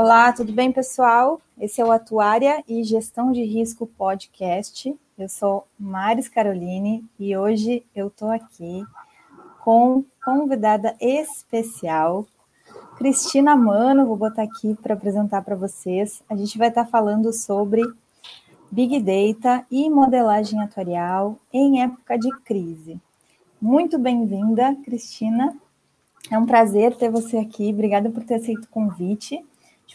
Olá, tudo bem, pessoal? Esse é o Atuária e Gestão de Risco Podcast. Eu sou Maris Caroline e hoje eu estou aqui com convidada especial, Cristina Mano. Vou botar aqui para apresentar para vocês. A gente vai estar tá falando sobre Big Data e modelagem atuarial em época de crise. Muito bem-vinda, Cristina. É um prazer ter você aqui. Obrigada por ter aceito o convite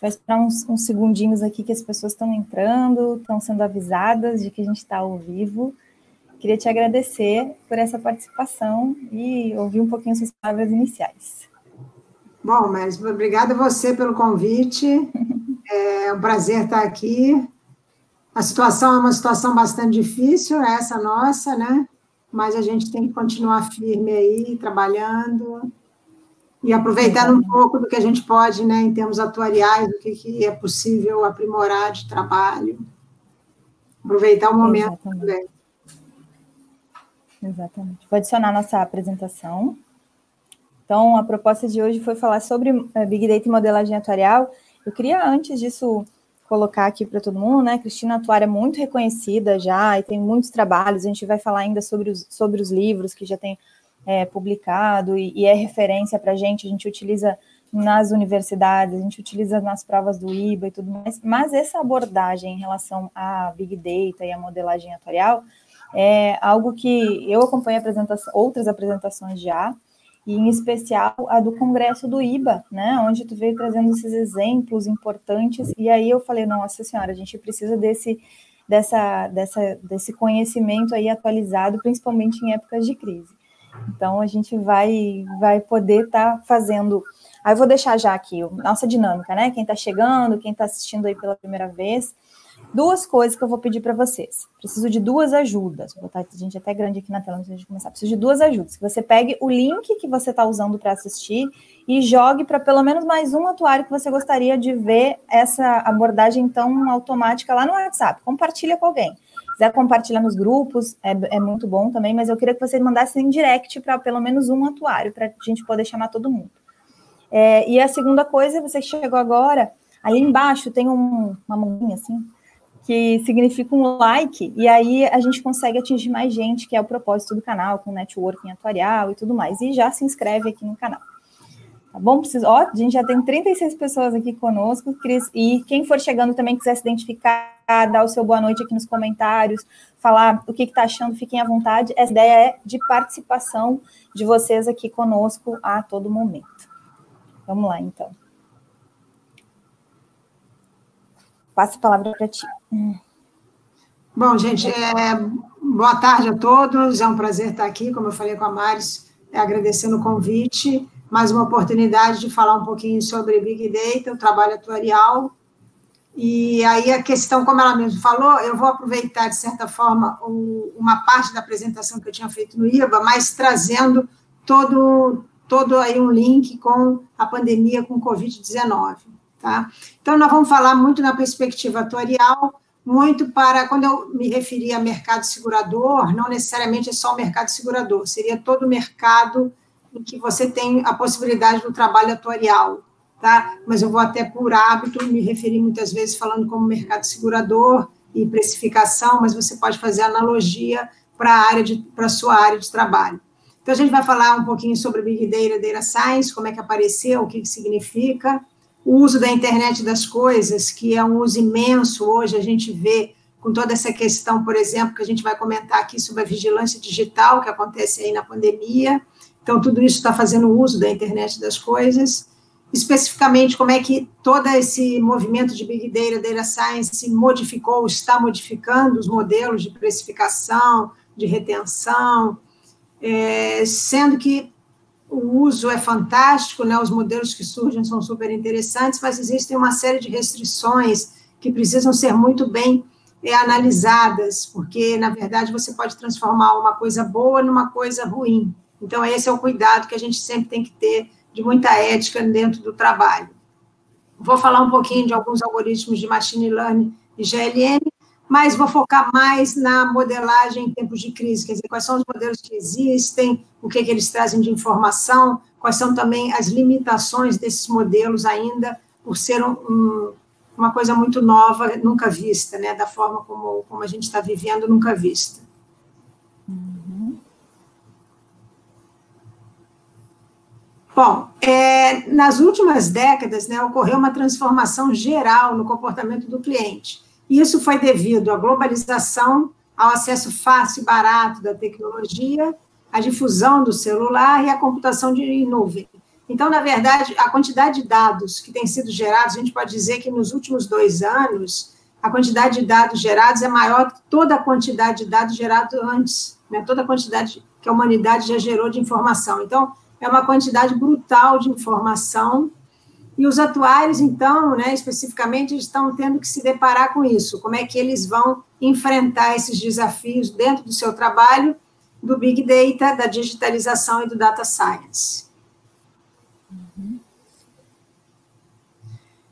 vai esperar uns, uns segundinhos aqui que as pessoas estão entrando, estão sendo avisadas de que a gente está ao vivo. Queria te agradecer por essa participação e ouvir um pouquinho suas palavras iniciais. Bom, mas obrigada a você pelo convite. É um prazer estar aqui. A situação é uma situação bastante difícil, essa nossa, né? Mas a gente tem que continuar firme aí, trabalhando, e aproveitando um pouco do que a gente pode, né, em termos atuariais, do que, que é possível aprimorar de trabalho. Aproveitar o momento Exatamente. também. Exatamente. Vou adicionar nossa apresentação. Então, a proposta de hoje foi falar sobre eh, Big Data e modelagem atuarial. Eu queria, antes disso, colocar aqui para todo mundo, né? Cristina Atuária é muito reconhecida já e tem muitos trabalhos. A gente vai falar ainda sobre os, sobre os livros que já tem é, publicado e, e, é referência para a gente, a gente utiliza nas universidades, a gente utiliza nas provas do IBA e tudo mais, mas essa abordagem em relação à Big Data e à modelagem atuarial é algo que eu acompanho apresentação, outras apresentações já, e em especial a do congresso do IBA, né, onde tu veio trazendo esses exemplos importantes, e aí eu falei, nossa senhora, a gente precisa desse, dessa, dessa, desse conhecimento aí atualizado, principalmente em épocas de crise. Então a gente vai vai poder estar tá fazendo. Aí eu vou deixar já aqui nossa dinâmica, né? Quem está chegando, quem está assistindo aí pela primeira vez. Duas coisas que eu vou pedir para vocês. Preciso de duas ajudas. Vou botar a gente até grande aqui na tela antes de começar. Preciso de duas ajudas. Que você pegue o link que você está usando para assistir e jogue para pelo menos mais um atuário que você gostaria de ver essa abordagem tão automática lá no WhatsApp. Compartilha com alguém quiser compartilhar nos grupos, é, é muito bom também, mas eu queria que vocês mandassem em direct para pelo menos um atuário, para a gente poder chamar todo mundo. É, e a segunda coisa, você que chegou agora, ali embaixo tem um, uma mãozinha assim, que significa um like, e aí a gente consegue atingir mais gente, que é o propósito do canal, com networking atuarial e tudo mais. E já se inscreve aqui no canal. Tá bom? Preciso, ó, a gente já tem 36 pessoas aqui conosco, Cris, e quem for chegando também quiser se identificar, dar o seu boa noite aqui nos comentários, falar o que está achando, fiquem à vontade. Essa ideia é de participação de vocês aqui conosco a todo momento. Vamos lá, então. Passo a palavra para ti. Bom, gente, é, boa tarde a todos. É um prazer estar aqui, como eu falei com a Maris, é, agradecendo o convite mais uma oportunidade de falar um pouquinho sobre Big Data, o trabalho atuarial. E aí a questão, como ela mesmo falou, eu vou aproveitar, de certa forma, uma parte da apresentação que eu tinha feito no IBA, mas trazendo todo, todo aí um link com a pandemia com Covid-19. Tá? Então, nós vamos falar muito na perspectiva atuarial, muito para, quando eu me referi a mercado segurador, não necessariamente é só o mercado segurador, seria todo o mercado em que você tem a possibilidade do trabalho atuarial, tá? Mas eu vou até por hábito me referir muitas vezes falando como mercado segurador e precificação, mas você pode fazer analogia para a área de para sua área de trabalho. Então a gente vai falar um pouquinho sobre Big Data, Data Science, como é que apareceu, o que, que significa, o uso da internet das coisas, que é um uso imenso hoje, a gente vê com toda essa questão, por exemplo, que a gente vai comentar aqui sobre a vigilância digital que acontece aí na pandemia, então, tudo isso está fazendo uso da internet das coisas. Especificamente, como é que todo esse movimento de Big Data, Data Science, modificou, está modificando os modelos de precificação, de retenção, é, sendo que o uso é fantástico, né, os modelos que surgem são super interessantes, mas existem uma série de restrições que precisam ser muito bem é, analisadas, porque, na verdade, você pode transformar uma coisa boa numa coisa ruim. Então, esse é o cuidado que a gente sempre tem que ter de muita ética dentro do trabalho. Vou falar um pouquinho de alguns algoritmos de machine learning e GLM, mas vou focar mais na modelagem em tempos de crise, quer dizer, quais são os modelos que existem, o que, que eles trazem de informação, quais são também as limitações desses modelos ainda por ser um, um, uma coisa muito nova, nunca vista, né? Da forma como, como a gente está vivendo, nunca vista. Uhum. Bom, é, nas últimas décadas, né, ocorreu uma transformação geral no comportamento do cliente. Isso foi devido à globalização, ao acesso fácil e barato da tecnologia, à difusão do celular e à computação de nuvem. Então, na verdade, a quantidade de dados que tem sido gerados, a gente pode dizer que nos últimos dois anos, a quantidade de dados gerados é maior que toda a quantidade de dados gerados antes, né? toda a quantidade que a humanidade já gerou de informação. Então, é uma quantidade brutal de informação, e os atuários, então, né, especificamente, estão tendo que se deparar com isso, como é que eles vão enfrentar esses desafios dentro do seu trabalho, do Big Data, da digitalização e do Data Science.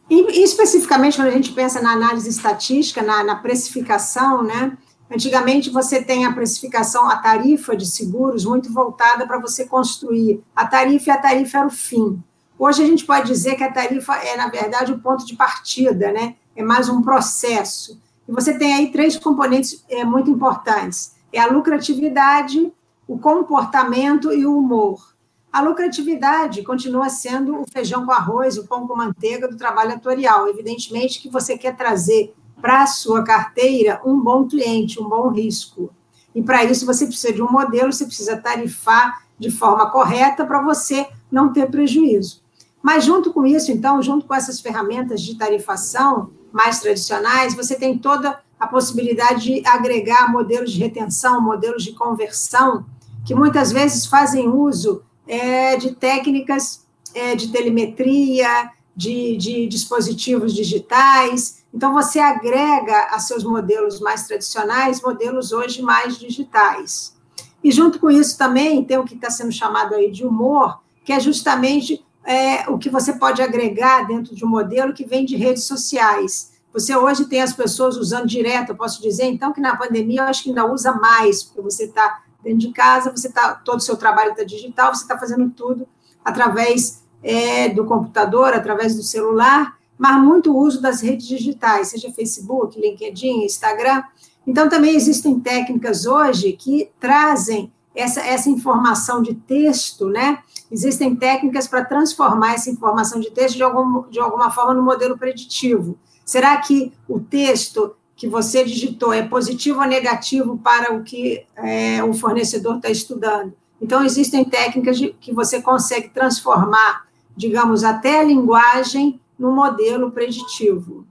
E, especificamente, quando a gente pensa na análise estatística, na, na precificação, né, Antigamente você tem a precificação, a tarifa de seguros muito voltada para você construir a tarifa e a tarifa era o fim. Hoje a gente pode dizer que a tarifa é, na verdade, o ponto de partida, né? É mais um processo. E você tem aí três componentes é, muito importantes: é a lucratividade, o comportamento e o humor. A lucratividade continua sendo o feijão com arroz, o pão com manteiga do trabalho atorial. Evidentemente que você quer trazer para a sua carteira um bom cliente, um bom risco. E para isso você precisa de um modelo, você precisa tarifar de forma correta para você não ter prejuízo. Mas, junto com isso, então, junto com essas ferramentas de tarifação mais tradicionais, você tem toda a possibilidade de agregar modelos de retenção, modelos de conversão, que muitas vezes fazem uso é, de técnicas é, de telemetria, de, de dispositivos digitais. Então, você agrega a seus modelos mais tradicionais, modelos hoje mais digitais. E junto com isso também tem o que está sendo chamado aí de humor, que é justamente é, o que você pode agregar dentro de um modelo que vem de redes sociais. Você hoje tem as pessoas usando direto, eu posso dizer, então, que na pandemia eu acho que ainda usa mais, porque você está dentro de casa, você está, todo o seu trabalho está digital, você está fazendo tudo através é, do computador, através do celular, mas muito uso das redes digitais, seja Facebook, LinkedIn, Instagram. Então, também existem técnicas hoje que trazem essa, essa informação de texto, né? Existem técnicas para transformar essa informação de texto de, algum, de alguma forma no modelo preditivo. Será que o texto que você digitou é positivo ou negativo para o que é, o fornecedor está estudando? Então, existem técnicas de, que você consegue transformar, digamos, até a linguagem no modelo preditivo.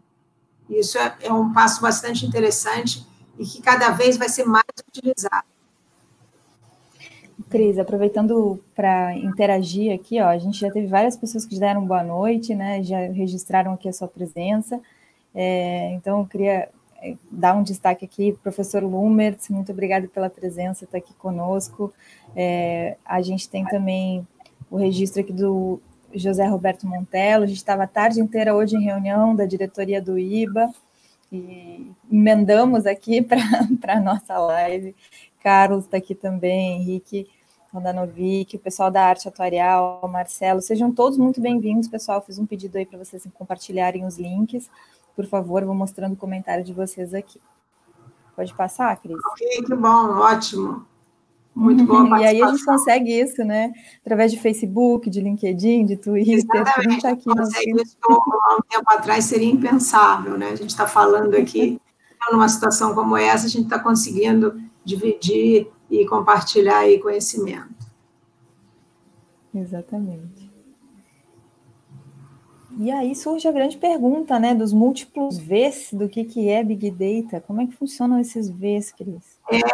Isso é, é um passo bastante interessante e que cada vez vai ser mais utilizado. Cris, aproveitando para interagir aqui, ó, a gente já teve várias pessoas que deram boa noite, né? Já registraram aqui a sua presença. É, então, eu queria é, dar um destaque aqui, professor Lumertz, muito obrigada pela presença, está aqui conosco. É, a gente tem também o registro aqui do José Roberto Montello, a gente estava a tarde inteira hoje em reunião da diretoria do IBA, e emendamos aqui para a nossa live. Carlos está aqui também, Henrique. Rodanovic, o pessoal da Arte Atuarial, Marcelo, sejam todos muito bem-vindos, pessoal. Fiz um pedido aí para vocês compartilharem os links. Por favor, vou mostrando o comentário de vocês aqui. Pode passar, Cris? Ok, que bom, ótimo. Muito bom. e aí a gente consegue isso, né? Através de Facebook, de LinkedIn, de Twitter. Exatamente. A gente tá aqui consegue isso há um tempo atrás seria impensável, né? A gente está falando aqui numa situação como essa, a gente está conseguindo dividir e compartilhar aí conhecimento. Exatamente. E aí surge a grande pergunta, né, dos múltiplos Vs, do que, que é Big Data, como é que funcionam esses Vs, Cris?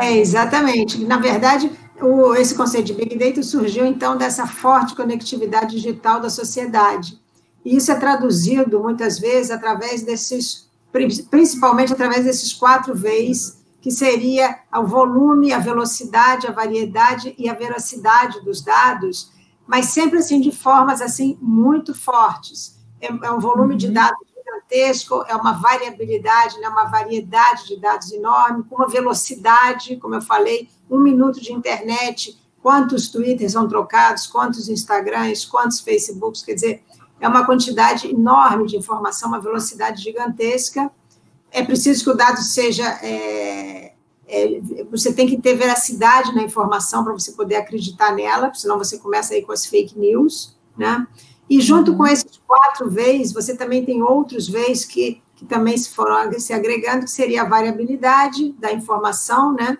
É, exatamente. Na verdade, o, esse conceito de Big Data surgiu, então, dessa forte conectividade digital da sociedade. E isso é traduzido, muitas vezes, através desses, principalmente através desses quatro Vs que seria o volume, a velocidade, a variedade e a veracidade dos dados, mas sempre assim de formas assim muito fortes. É, é um volume de uhum. dados gigantesco, é uma variabilidade, né, uma variedade de dados enorme, com uma velocidade, como eu falei, um minuto de internet, quantos Twitters são trocados, quantos Instagrams, quantos Facebooks, quer dizer, é uma quantidade enorme de informação, uma velocidade gigantesca. É preciso que o dado seja. É, é, você tem que ter veracidade na informação para você poder acreditar nela, senão você começa aí com as fake news, né? E junto com esses quatro Vs, você também tem outros Vs que, que também se foram se agregando, que seria a variabilidade da informação, né?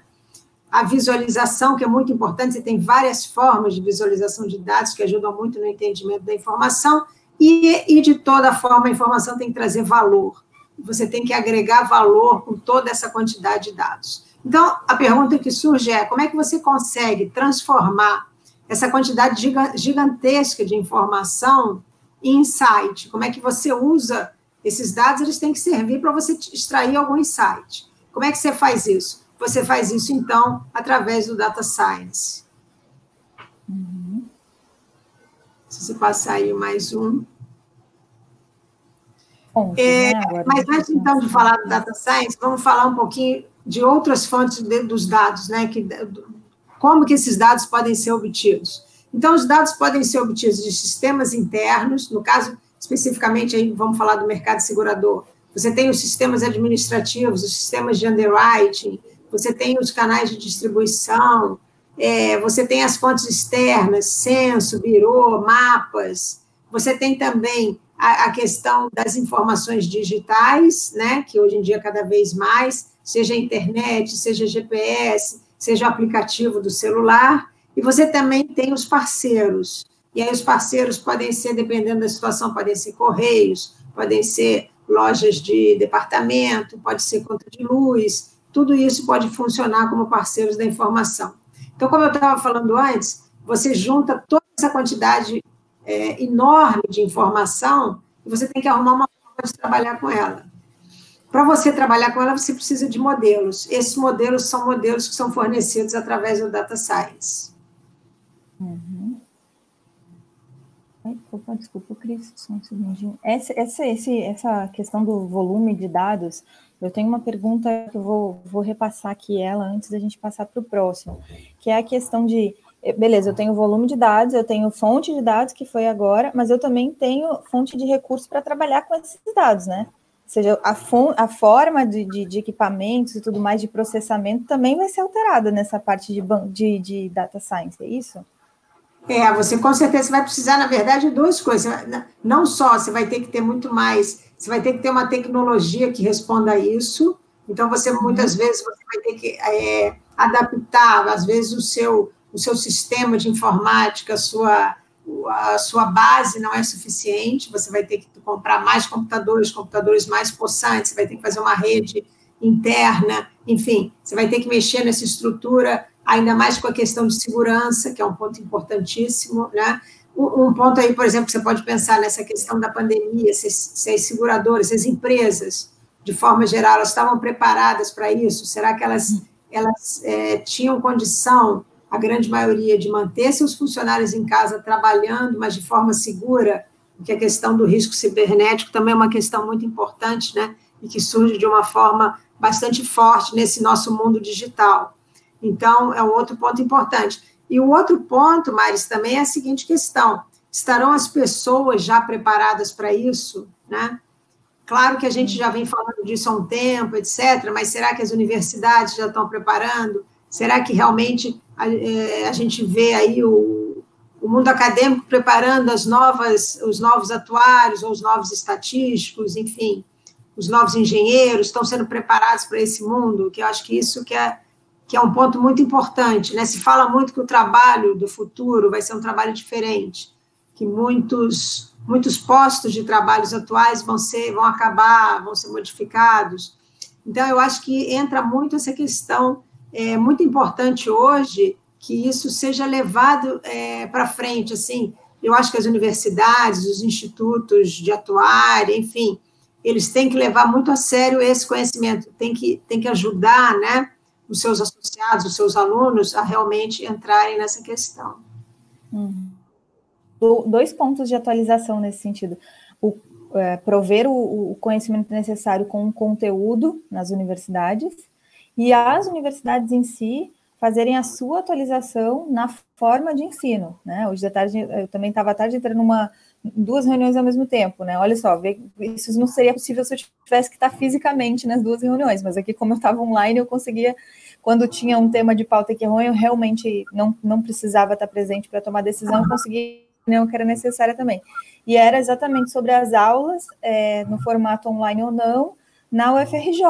A visualização, que é muito importante, você tem várias formas de visualização de dados que ajudam muito no entendimento da informação, e, e de toda forma a informação tem que trazer valor. Você tem que agregar valor com toda essa quantidade de dados. Então, a pergunta que surge é: como é que você consegue transformar essa quantidade gigantesca de informação em insight? Como é que você usa esses dados? Eles têm que servir para você extrair algum insight. Como é que você faz isso? Você faz isso, então, através do data science. Uhum. Se você passar aí mais um. é, né? Mas antes, então, de falar do data science, vamos falar um pouquinho de outras fontes de, dos dados, né? Que, como que esses dados podem ser obtidos? Então, os dados podem ser obtidos de sistemas internos, no caso, especificamente, aí vamos falar do mercado segurador. Você tem os sistemas administrativos, os sistemas de underwriting, você tem os canais de distribuição, é, você tem as fontes externas, censo, birô, mapas, você tem também a, a, questão das informações digitais, né, que hoje em dia cada vez mais, seja internet, seja GPS, seja o aplicativo do celular, e você também tem os parceiros. E aí os parceiros podem ser, dependendo da situação, podem ser correios, podem ser lojas de departamento, pode ser conta de luz, tudo isso pode funcionar como parceiros da informação. Então, como eu estava falando antes, você junta toda essa quantidade é, enorme de informação e você tem que arrumar uma forma de trabalhar com ela. Para você trabalhar com ela, você precisa de modelos. Esses modelos são modelos que são fornecidos através do data science. Uhum. Opa, desculpa, Cris, só um segundinho. Essa, essa, esse, essa questão do volume de dados eu tenho uma pergunta que eu vou, vou repassar aqui ela antes da gente passar para o próximo, que é a questão de, eh, beleza, eu tenho volume de dados, eu tenho fonte de dados, que foi agora, mas eu também tenho fonte de recursos para trabalhar com esses dados, né? Ou seja, a, a forma de, de, de, equipamentos e tudo mais de processamento também vai ser alterada nessa parte de, de, de data science, é isso? É, você com certeza vai precisar, na verdade, de duas coisas. Não só você vai ter que ter muito mais você vai ter que ter uma tecnologia que responda a isso. Então, você muitas uhum. vezes você vai ter que é, adaptar, às vezes, o seu, o seu sistema de informática, a sua, a sua base não é suficiente, você vai ter que comprar mais computadores, computadores mais possantes, você vai ter que fazer uma rede interna, enfim, você vai ter que mexer nessa estrutura, ainda mais com a questão de segurança, que é um ponto importantíssimo, né? Um ponto aí, por exemplo, que você pode pensar nessa questão da pandemia, se, se as seguradoras, se as empresas, de forma geral, elas estavam preparadas para isso? Será que elas, elas é, tinham condição, a grande maioria, de manter seus funcionários em casa trabalhando, mas de forma segura? Porque a questão do risco cibernético também é uma questão muito importante, né? E que surge de uma forma bastante forte nesse nosso mundo digital. Então, é um outro ponto importante. E o outro ponto, Maris, também é a seguinte questão: estarão as pessoas já preparadas para isso, né? Claro que a gente já vem falando disso há um tempo, etc., mas será que as universidades já estão preparando? Será que realmente a, é, a gente vê aí o, o, mundo acadêmico preparando as novas, os novos atuários ou os novos estatísticos, enfim, os novos engenheiros estão sendo preparados para esse mundo? Que eu acho que isso que é que é um ponto muito importante, né? Se fala muito que o trabalho do futuro vai ser um trabalho diferente, que muitos muitos postos de trabalhos atuais vão ser vão acabar, vão ser modificados. Então eu acho que entra muito essa questão é muito importante hoje que isso seja levado é, para frente, assim. Eu acho que as universidades, os institutos de atuária, enfim, eles têm que levar muito a sério esse conhecimento, tem que, tem que ajudar, né, os seus associados, os seus alunos, a realmente entrarem nessa questão. Uhum. Dois pontos de atualização nesse sentido. O, é, prover o, o conhecimento necessário com o conteúdo nas universidades, e as universidades em si fazerem a sua atualização na forma de ensino, né? Hoje à tarde, eu também estava à tarde entrando numa duas reuniões ao mesmo tempo, né? Olha só, isso não seria possível se eu tivesse que estar fisicamente nas duas reuniões, mas aqui, como eu estava online, eu conseguia, quando tinha um tema de pauta que é ruim, eu realmente não, não precisava estar presente para tomar decisão, conseguia a que era necessária também. E era exatamente sobre as aulas, é, no formato online ou não, na UFRJ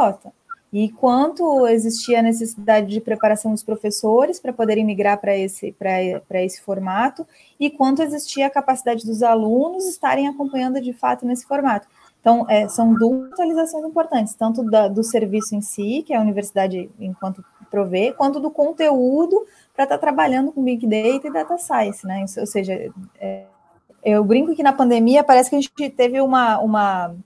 e quanto existia a necessidade de preparação dos professores para poderem migrar para esse, esse formato, e quanto existia a capacidade dos alunos estarem acompanhando de fato nesse formato. Então, é, são duas atualizações importantes, tanto da, do serviço em si, que a universidade, enquanto provê, quanto do conteúdo para estar tá trabalhando com Big Data e Data Science, né? Ou seja, é, eu brinco que na pandemia parece que a gente teve uma, uma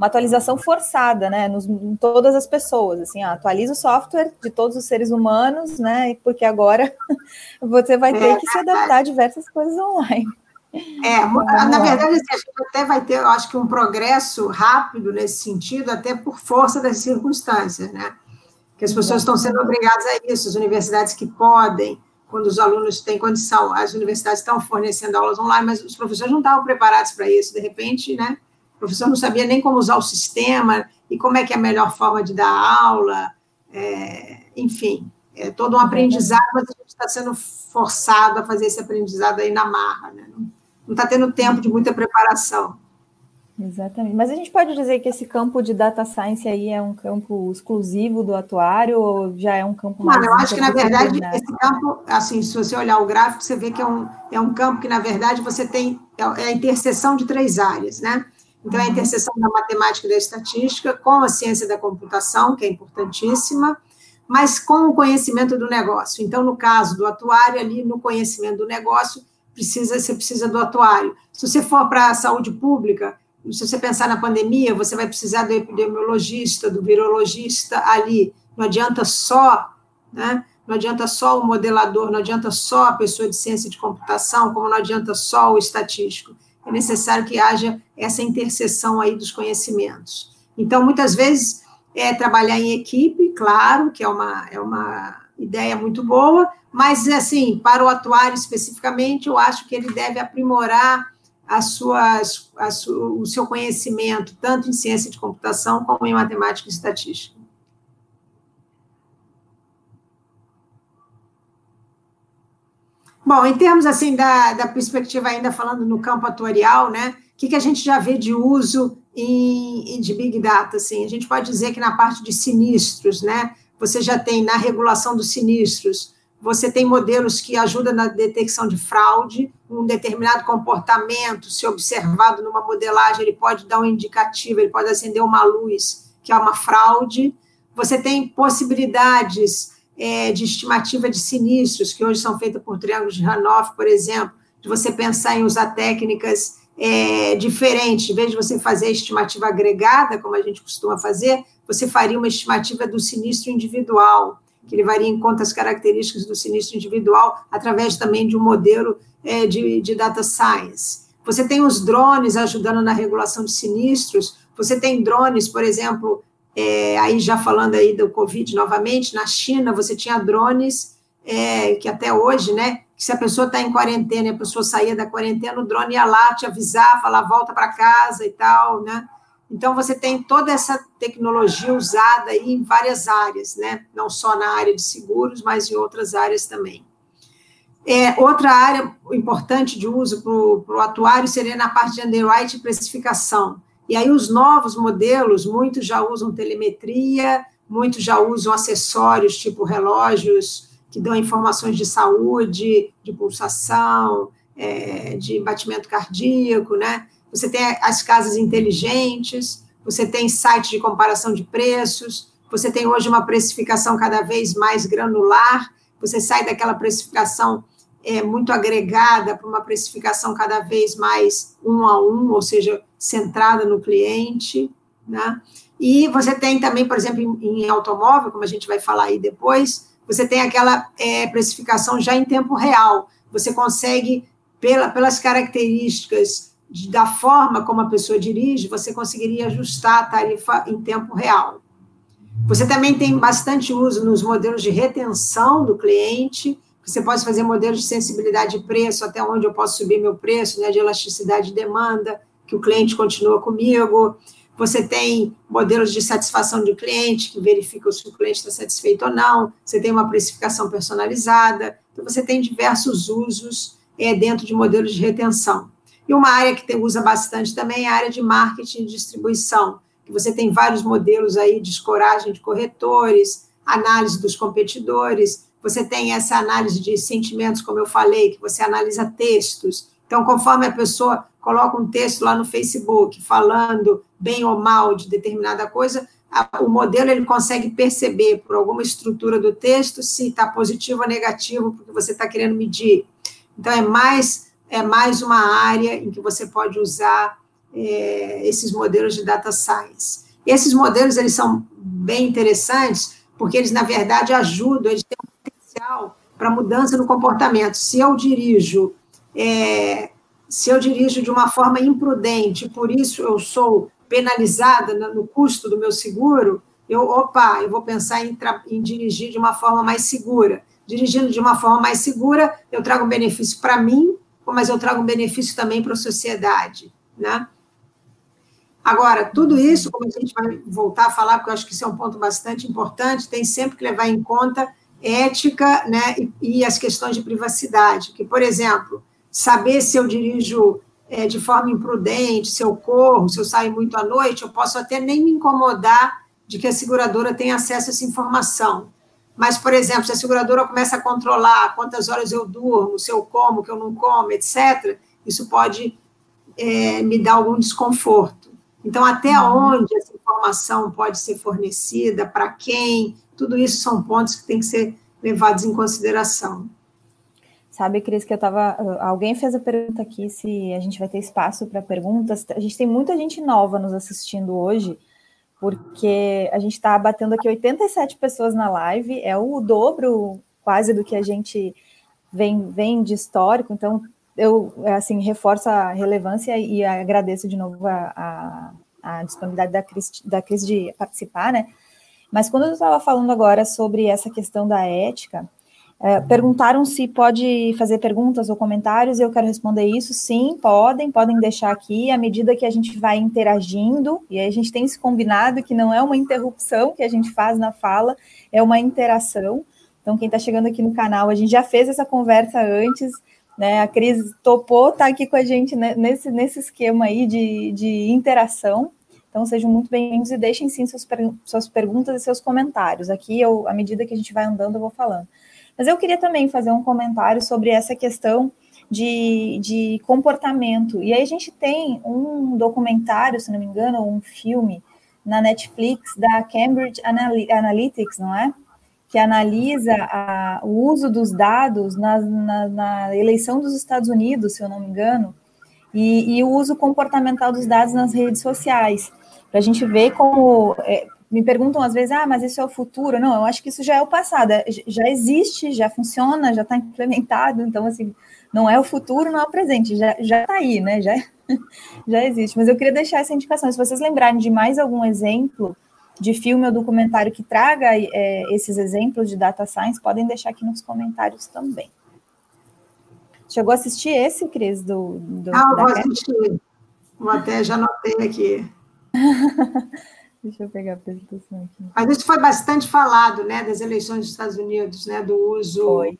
uma atualização forçada, né, nos, em todas as pessoas, assim, ó, atualiza o software de todos os seres humanos, né, porque agora você vai ter é, que se adaptar a diversas coisas online. É, então, na verdade, assim, a gente até vai ter, eu acho que um progresso rápido nesse sentido, até por força das circunstâncias, né, que as pessoas estão sendo obrigadas a isso, as universidades que podem, quando os alunos têm condição, as universidades estão fornecendo aulas online, mas os professores não estavam preparados para isso, de repente, né, professor não sabia nem como usar o sistema e como é que é a melhor forma de dar aula, é, enfim, é todo um aprendizado, mas a gente está sendo forçado a fazer esse aprendizado aí na marra, né? não está tendo tempo de muita preparação. Exatamente. Mas a gente pode dizer que esse campo de data science aí é um campo exclusivo do atuário ou já é um campo mais. Não, eu acho que, na verdade, esse campo, assim, se você olhar o gráfico, você vê que é um, é um campo que, na verdade, você tem é a interseção de três áreas, né? Então, a interseção da matemática e da estatística com a ciência da computação, que é importantíssima, mas com o conhecimento do negócio. Então, no caso do atuário, ali no conhecimento do negócio, precisa, você precisa do atuário. Se você for para a saúde pública, se você pensar na pandemia, você vai precisar do epidemiologista, do virologista ali. Não adianta só, né? Não adianta só o modelador, não adianta só a pessoa de ciência de computação, como não adianta só o estatístico é necessário que haja essa interseção aí dos conhecimentos. Então, muitas vezes, é trabalhar em equipe, claro, que é uma, é uma ideia muito boa, mas, assim, para o atuário especificamente, eu acho que ele deve aprimorar as suas, a o seu conhecimento, tanto em ciência de computação como em matemática e estatística. Bom, em termos assim da, da perspectiva ainda falando no campo atuarial, né? O que, que a gente já vê de uso em, de Big Data? Assim? A gente pode dizer que na parte de sinistros, né? Você já tem na regulação dos sinistros, você tem modelos que ajudam na detecção de fraude, um determinado comportamento, se observado numa modelagem, ele pode dar um indicativo, ele pode acender uma luz, que é uma fraude. Você tem possibilidades é, de estimativa de sinistros, que hoje são feitas por triângulos de Hanoff, por exemplo, de você pensar em usar técnicas é, diferentes, em vez de você fazer a estimativa agregada, como a gente costuma fazer, você faria uma estimativa do sinistro individual, que levaria em conta as características do sinistro individual, através também de um modelo é, de, de data science. Você tem os drones ajudando na regulação de sinistros, você tem drones, por exemplo, é, aí já falando aí do Covid novamente, na China você tinha drones é, que até hoje, né, que se a pessoa está em quarentena e a pessoa saía da quarentena, o drone ia lá te avisar, falar volta para casa e tal, né? Então você tem toda essa tecnologia usada aí em várias áreas, né? Não só na área de seguros, mas em outras áreas também. É, outra área importante de uso para o atuário seria na parte de underwriting e precificação. E aí os novos modelos, muitos já usam telemetria, muitos já usam acessórios tipo relógios que dão informações de saúde, de pulsação, é, de batimento cardíaco, né? Você tem as casas inteligentes, você tem sites de comparação de preços, você tem hoje uma precificação cada vez mais granular, você sai daquela precificação é, muito agregada para uma precificação cada vez mais um a um, ou seja, centrada no cliente, né? E você tem também, por exemplo, em, automóvel, como a gente vai falar aí depois, você tem aquela é, precificação já em tempo real. Você consegue, pela, pelas características de, da forma como a pessoa dirige, você conseguiria ajustar a tarifa em tempo real. Você também tem bastante uso nos modelos de retenção do cliente, você pode fazer modelos de sensibilidade de preço, até onde eu posso subir meu preço, né, de elasticidade de demanda, que o cliente continua comigo. Você tem modelos de satisfação de cliente, que verificam se o cliente está satisfeito ou não. Você tem uma precificação personalizada. Então, você tem diversos usos é, dentro de modelos de retenção. E uma área que tem, usa bastante também é a área de marketing e distribuição, que você tem vários modelos aí de escoragem de corretores, análise dos competidores, você tem essa análise de sentimentos, como eu falei, que você analisa textos. Então, conforme a pessoa coloca um texto lá no Facebook falando bem ou mal de determinada coisa, o modelo ele consegue perceber por alguma estrutura do texto se está positivo ou negativo, porque você está querendo medir. Então, é mais, é mais uma área em que você pode usar é, esses modelos de data science. Esses modelos, eles são bem interessantes, porque eles, na verdade, ajudam, eles têm um potencial para mudança no comportamento. Se eu dirijo, é, se eu dirijo de uma forma imprudente, por isso eu sou penalizada no custo do meu seguro, eu, opa, eu vou pensar em, em dirigir de uma forma mais segura. Dirigindo de uma forma mais segura, eu trago benefício para mim, mas eu trago benefício também para a sociedade, né? Agora, tudo isso, como a gente vai voltar a falar, porque eu acho que isso é um ponto bastante importante, tem sempre que levar em conta ética né, e, e as questões de privacidade. Que, por exemplo, saber se eu dirijo é, de forma imprudente, se eu corro, se eu saio muito à noite, eu posso até nem me incomodar de que a seguradora tenha acesso a essa informação. Mas, por exemplo, se a seguradora começa a controlar quantas horas eu durmo, se eu como, que eu não como, etc., isso pode é, me dar algum desconforto. Então, até uhum. onde essa informação pode ser fornecida, para quem, tudo isso são pontos que têm que ser levados em consideração. Sabe, Cris, que eu estava. Alguém fez a pergunta aqui se a gente vai ter espaço para perguntas. A gente tem muita gente nova nos assistindo hoje, porque a gente está batendo aqui 87 pessoas na live, é o dobro quase do que a gente vem, vem de histórico, então eu, assim, reforço a relevância e agradeço de novo a, a, a disponibilidade da Cris, da Cris de participar, né? Mas quando eu estava falando agora sobre essa questão da ética, é, perguntaram se pode fazer perguntas ou comentários, eu quero responder isso. Sim, podem, podem deixar aqui, à medida que a gente vai interagindo, e a gente tem se combinado que não é uma interrupção que a gente faz na fala, é uma interação. Então, quem está chegando aqui no canal, a gente já fez essa conversa antes, né? A Cris topou estar tá aqui com a gente nesse, nesse esquema aí de, de interação. Então, sejam muito bem-vindos e deixem sim suas, suas perguntas e seus comentários. Aqui, eu, à medida que a gente vai andando, eu vou falando. Mas eu queria também fazer um comentário sobre essa questão de, de comportamento. E aí a gente tem um documentário, se não me engano, um filme na Netflix da Cambridge Analytics, não é? que analisa a, o uso dos dados na, na, na, eleição dos Estados Unidos, se eu não me engano, e, e o uso comportamental dos dados nas redes sociais, para a gente ver como. É, me perguntam às vezes, ah, mas isso é o futuro? Não, eu acho que isso já é o passado, é, já existe, já funciona, já está implementado, então, assim, não é o futuro, não é o presente, já está aí, né? Já, já existe. Mas eu queria deixar essa indicação. Se vocês lembrarem de mais algum exemplo de filme ou documentário que traga é, esses exemplos de data science, podem deixar aqui nos comentários também. Chegou a assistir esse, Cris, do, do Ah, vou assistir. Vou até, já anotei aqui. Deixa eu pegar a apresentação aqui. Mas isso foi bastante falado, né, das eleições dos Estados Unidos, né, do uso foi.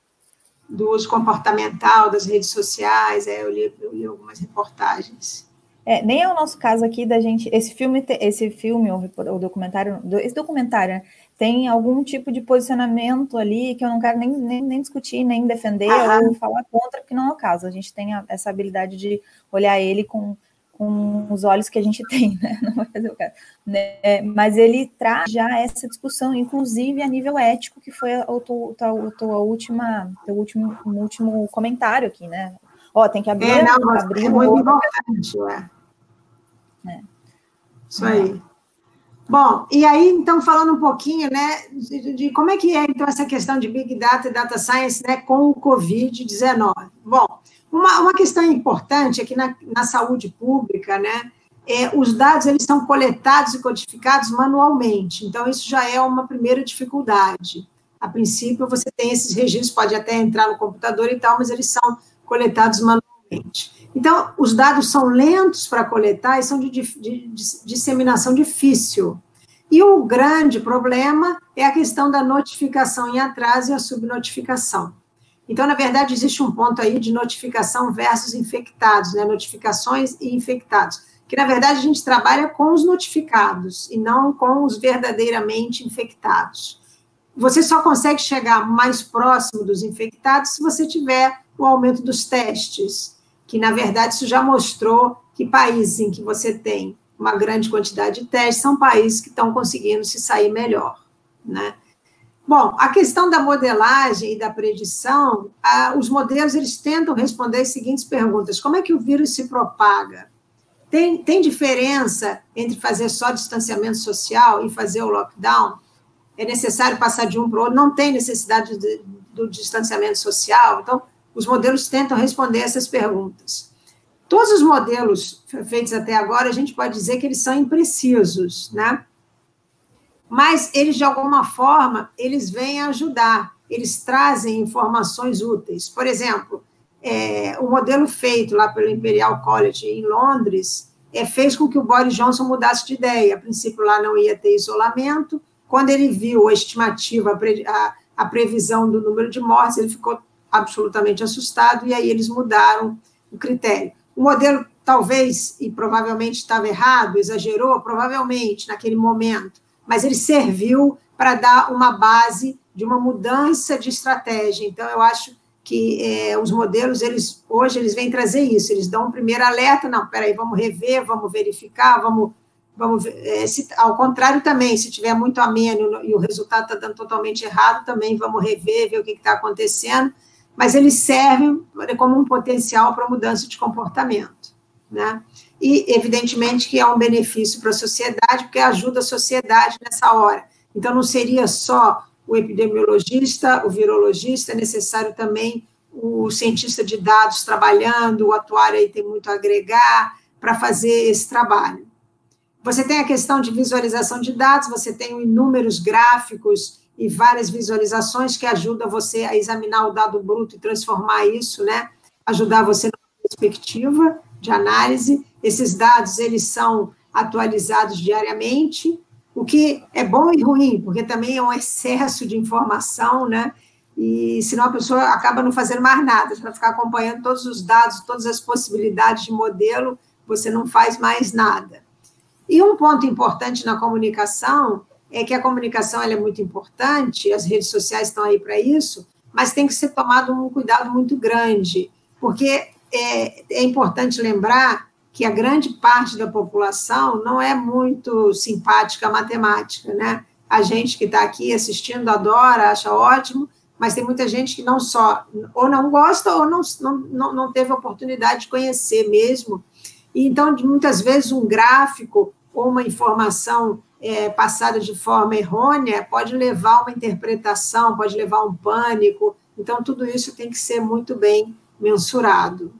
do uso comportamental das redes sociais. É, eu, li, eu li algumas reportagens. É, nem é o nosso caso aqui da gente. Esse filme, esse filme, ou, o documentário, esse documentário né, tem algum tipo de posicionamento ali que eu não quero nem, nem, nem discutir, nem defender Aham. ou falar contra, porque não é o caso. A gente tem a, essa habilidade de olhar ele com, com os olhos que a gente tem, né? Não vai fazer o caso. Né? Mas ele traz já essa discussão, inclusive a nível ético, que foi o teu, tua última, teu último, último comentário aqui, né? Ó, tem que abrir. É, não, abrir é muito importante, é. é. Isso aí. Bom, e aí, então, falando um pouquinho, né, de, de, como é que é, então, essa questão de Big Data e Data Science, né, com o Covid-19. Bom, uma, uma questão importante aqui na, na saúde pública, né, é, os dados eles são coletados e codificados manualmente. Então, isso já é uma primeira dificuldade. A princípio, você tem esses registros, pode até entrar no computador e tal, mas eles são coletados manualmente. Então, os dados são lentos para coletar e são de, de, de disseminação difícil. E o grande problema é a questão da notificação em atraso e a subnotificação. Então, na verdade, existe um ponto aí de notificação versus infectados, né? Notificações e infectados. Que, na verdade, a gente trabalha com os notificados e não com os verdadeiramente infectados. Você só consegue chegar mais próximo dos infectados se você tiver o aumento dos testes, que, na verdade, isso já mostrou que países em que você tem uma grande quantidade de testes, são países que estão conseguindo se sair melhor, né? Bom, a questão da modelagem e da predição, os modelos eles tentam responder as seguintes perguntas: como é que o vírus se propaga? Tem, tem diferença entre fazer só distanciamento social e fazer o lockdown? É necessário passar de um para o outro? Não tem necessidade de, do distanciamento social? Então, os modelos tentam responder essas perguntas. Todos os modelos feitos até agora, a gente pode dizer que eles são imprecisos, né? Mas eles, de alguma forma, eles vêm ajudar, eles trazem informações úteis. Por exemplo, é, o modelo feito lá pelo Imperial College em Londres é, fez com que o Boris Johnson mudasse de ideia. A princípio, lá não ia ter isolamento. Quando ele viu a estimativa, a, a previsão do número de mortes, ele ficou absolutamente assustado, e aí eles mudaram o critério. O modelo talvez e provavelmente estava errado, exagerou, provavelmente naquele momento, mas ele serviu para dar uma base de uma mudança de estratégia. Então, eu acho que é, os modelos, eles hoje, eles vêm trazer isso, eles dão um primeiro alerta, não, peraí, vamos rever, vamos verificar, vamos, vamos é, se, ao contrário também, se tiver muito ameno e o resultado está dando totalmente errado, também vamos rever, ver o que está acontecendo, mas eles servem como um potencial para mudança de comportamento, né? E, evidentemente, que é um benefício para a sociedade, porque ajuda a sociedade nessa hora. Então, não seria só o epidemiologista, o virologista, é necessário também o cientista de dados trabalhando, o atuário aí tem muito a agregar para fazer esse trabalho. Você tem a questão de visualização de dados, você tem inúmeros gráficos e várias visualizações que ajudam você a examinar o dado bruto e transformar isso, né? Ajudar você na perspectiva de análise. Esses dados, eles são atualizados diariamente, o que é bom e ruim, porque também é um excesso de informação, né? E senão a pessoa acaba não fazendo mais nada, para ficar acompanhando todos os dados, todas as possibilidades de modelo, você não faz mais nada. E um ponto importante na comunicação é que a comunicação é muito importante, as redes sociais estão aí para isso, mas tem que ser tomado um cuidado muito grande, porque é, é importante lembrar que a grande parte da população não é muito simpática à matemática, né? A gente que está aqui assistindo adora, acha ótimo, mas tem muita gente que não só ou não gosta ou não, não, não teve oportunidade de conhecer mesmo. E então, muitas vezes, um gráfico ou uma informação é, passada de forma errônea pode levar a uma interpretação, pode levar a um pânico. Então, tudo isso tem que ser muito bem mensurado.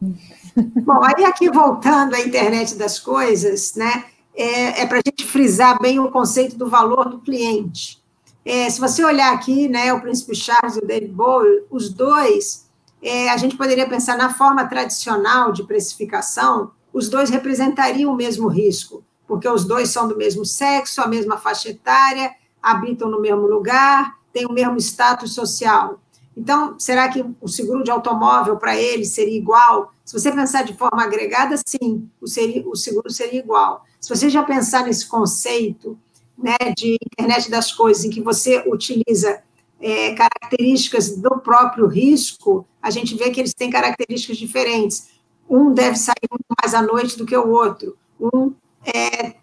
Bom, aí aqui voltando à internet das coisas, né, é, é para a gente frisar bem o conceito do valor do cliente. É, se você olhar aqui, né, o Príncipe Charles e o David Bowie, os dois, é, a gente poderia pensar na forma tradicional de precificação, os dois representariam o mesmo risco, porque os dois são do mesmo sexo, a mesma faixa etária, habitam no mesmo lugar, têm o mesmo status social. Então, será que o seguro de automóvel para eles seria igual? Se você pensar de forma agregada, sim, o, seria, o seguro seria igual. Se você já pensar nesse conceito né, de internet das coisas, em que você utiliza é, características do próprio risco, a gente vê que eles têm características diferentes um deve sair muito mais à noite do que o outro, um é,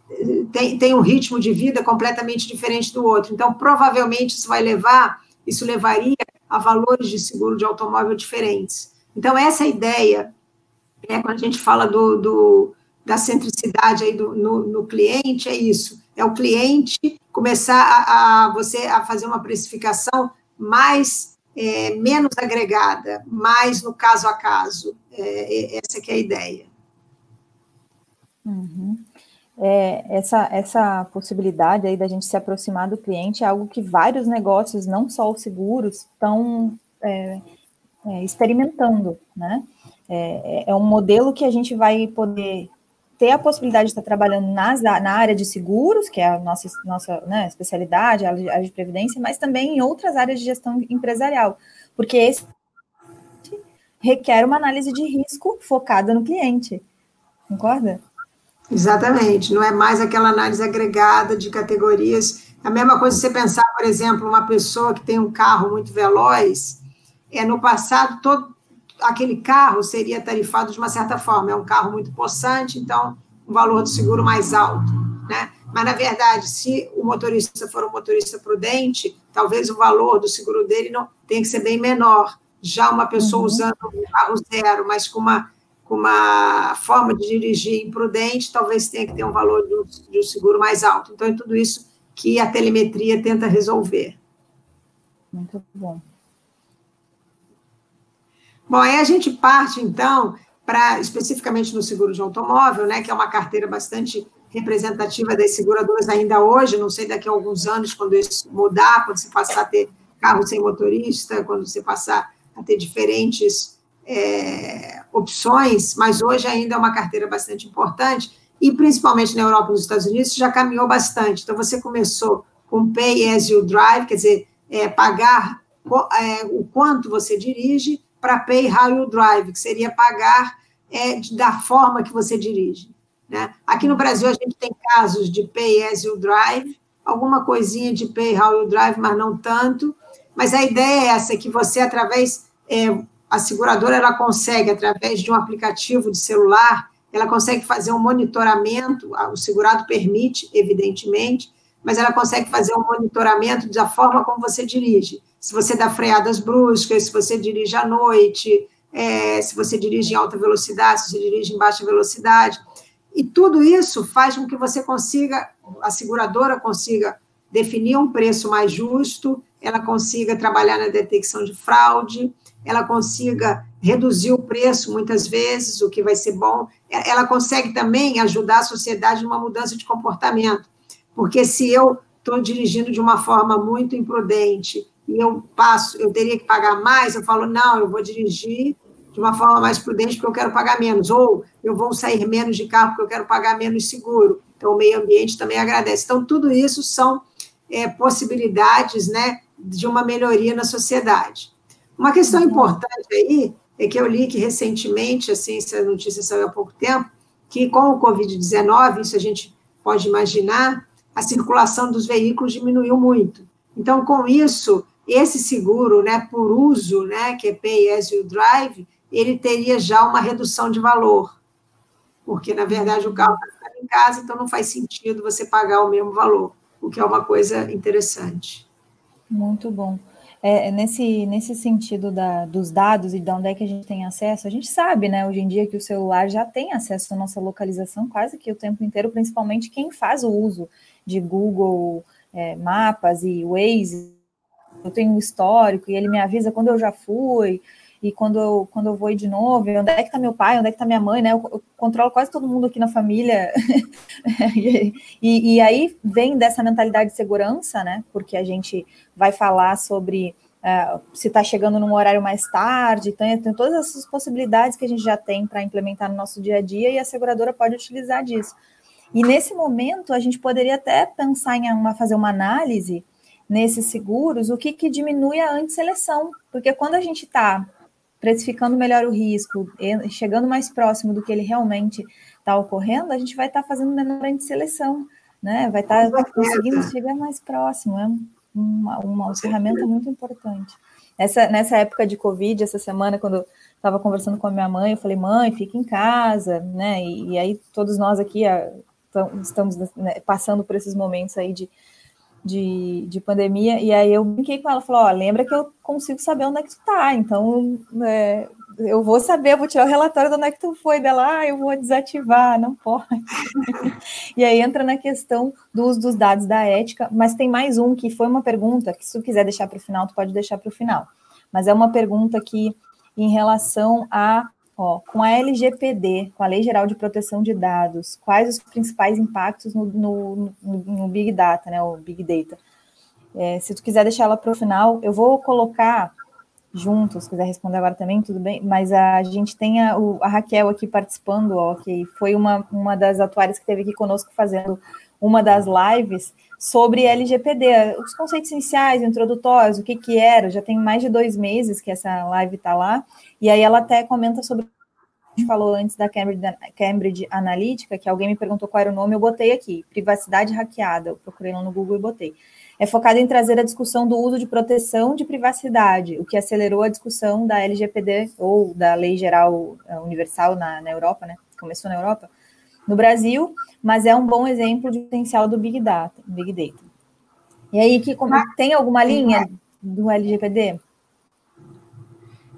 tem, tem um ritmo de vida completamente diferente do outro. Então, provavelmente, isso vai levar, isso levaria a valores de seguro de automóvel diferentes. Então, essa ideia, né, quando a gente fala do, do da centricidade aí do, no, no, cliente, é isso, é o cliente começar a, a, você a fazer uma precificação mais é, menos agregada, mais no caso a caso. É, é essa que é a ideia. Uhum. É, essa, essa possibilidade aí da gente se aproximar do cliente é algo que vários negócios, não só os seguros, estão é, é, experimentando, né? É, é, um modelo que a gente vai poder ter a possibilidade de estar trabalhando nas, na área de seguros, que é a nossa, nossa né, especialidade, a área de previdência, mas também em outras áreas de gestão empresarial, porque esse requer uma análise de risco focada no cliente, concorda? Exatamente, não é mais aquela análise agregada de categorias. A mesma coisa você pensar, por exemplo, uma pessoa que tem um carro muito veloz, é no passado todo aquele carro seria tarifado de uma certa forma, é um carro muito possante, então o valor do seguro mais alto, né? Mas, na verdade, se o motorista for um motorista prudente, talvez o valor do seguro dele não tem que ser bem menor. Já uma pessoa uhum. usando um carro zero, mas com uma, uma forma de dirigir imprudente, talvez tenha que ter um valor de de um seguro mais alto. Então, é tudo isso que a telemetria tenta resolver. Muito bom. Bom, aí a gente parte, então, para especificamente no seguro de automóvel, né, que é uma carteira bastante representativa das seguradoras ainda hoje, não sei daqui a alguns anos, quando isso mudar, quando você passar a ter carro sem motorista, quando você passar a ter diferentes é, opções, mas hoje ainda é uma carteira bastante importante, e principalmente na Europa e nos Estados Unidos, já caminhou bastante. Então, você começou com Pay as you drive, quer dizer, é, pagar é, o quanto você dirige, para Pay How You Drive, que seria pagar é, da forma que você dirige. Né? Aqui no Brasil, a gente tem casos de Pay As You Drive, alguma coisinha de Pay How You Drive, mas não tanto. Mas a ideia é essa, que você, através, é, a seguradora, ela consegue, através de um aplicativo de celular, ela consegue fazer um monitoramento, o segurado permite, evidentemente, mas ela consegue fazer um monitoramento da forma como você dirige se você dá freadas bruscas, se você dirige à noite, é, se você dirige em alta velocidade, se você dirige em baixa velocidade. E tudo isso faz com que você consiga, a seguradora consiga definir um preço mais justo, ela consiga trabalhar na detecção de fraude, ela consiga reduzir o preço muitas vezes, o que vai ser bom. Ela consegue também ajudar a sociedade numa mudança de comportamento, porque se eu estou dirigindo de uma forma muito imprudente e eu passo, eu teria que pagar mais, eu falo, não, eu vou dirigir de uma forma mais prudente porque eu quero pagar menos, ou eu vou sair menos de carro porque eu quero pagar menos seguro. Então, o meio ambiente também agradece. Então, tudo isso são é, possibilidades né, de uma melhoria na sociedade. Uma questão uhum. importante aí é que eu li que recentemente, assim, essa notícia saiu há pouco tempo, que com o Covid-19, isso a gente pode imaginar, a circulação dos veículos diminuiu muito. Então, com isso, esse seguro, né, por uso, né, que é Pay as you drive, ele teria já uma redução de valor, porque na verdade o carro está em casa, então não faz sentido você pagar o mesmo valor, o que é uma coisa interessante. Muito bom. É, nesse, nesse sentido da, dos dados e de onde é que a gente tem acesso, a gente sabe, né, hoje em dia que o celular já tem acesso à nossa localização quase que o tempo inteiro, principalmente quem faz o uso de Google é, Mapas e Waze. Eu tenho um histórico e ele me avisa quando eu já fui e quando eu, quando eu vou de novo, onde é que está meu pai, onde é que está minha mãe, né? Eu, eu, controlo quase todo mundo aqui na família. e, e, aí vem dessa mentalidade de segurança, né? Porque a gente vai falar sobre uh, se está chegando num horário mais tarde, tem, tem todas essas possibilidades que a gente já tem para implementar no nosso dia a dia e a seguradora pode utilizar disso. E nesse momento a gente poderia até pensar em uma, fazer uma análise nesses seguros, o que, que diminui a antisseleção, porque quando a gente está precificando melhor o risco, chegando mais próximo do que ele realmente está ocorrendo, a gente vai estar tá fazendo menor antisseleção, né? Vai estar tá conseguindo chegar mais próximo, é uma, uma ferramenta muito importante. Nessa, nessa época de Covid, essa semana, quando estava conversando com a minha mãe, eu falei, mãe, fica em casa, né? E, e aí todos nós aqui a, estamos né, passando por esses momentos aí de de, de pandemia, e aí eu brinquei com ela, falou, ó, lembra que eu consigo saber onde é que tu tá, então é, eu vou saber, eu vou tirar o relatório de onde é que tu foi dela, ah, eu vou desativar, não pode. e aí entra na questão do uso dos dados da ética, mas tem mais um que foi uma pergunta, que se tu quiser deixar para o final, tu pode deixar para o final. mas é uma pergunta que em relação a, ó, com a LGPD, com a Lei Geral de Proteção de Dados, quais os principais impactos no, no, no, Big Data, né, o Big Data? É, se tu quiser deixar ela para o final, eu vou colocar junto, se quiser responder agora também, tudo bem, mas a gente tem a, a Raquel aqui participando, ó, que foi uma, uma das atuárias que teve aqui conosco fazendo uma das lives sobre LGPD, os conceitos iniciais, introdutórios, o que que era, já tem mais de dois meses que essa live está lá, e aí ela até comenta sobre a gente falou antes da Cambridge, Cambridge Analytica, que alguém me perguntou qual era o nome, eu botei aqui, privacidade hackeada, eu procurei lá no Google e botei. É focada em trazer a discussão do uso de proteção de privacidade, o que acelerou a discussão da LGPD ou da Lei Geral eh, Universal na, na Europa, né? Começou na Europa, no Brasil, mas é um bom exemplo de potencial do Big Data, Big Data. E aí, que tem alguma linha do LGPD?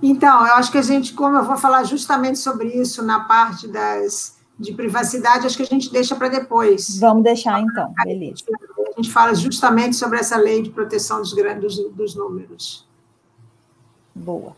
Então, eu acho que a gente, como eu vou falar justamente sobre isso na parte das de privacidade, acho que a gente deixa para depois. Vamos deixar então, beleza. A gente fala justamente sobre essa lei de proteção dos grandes dos números. Boa.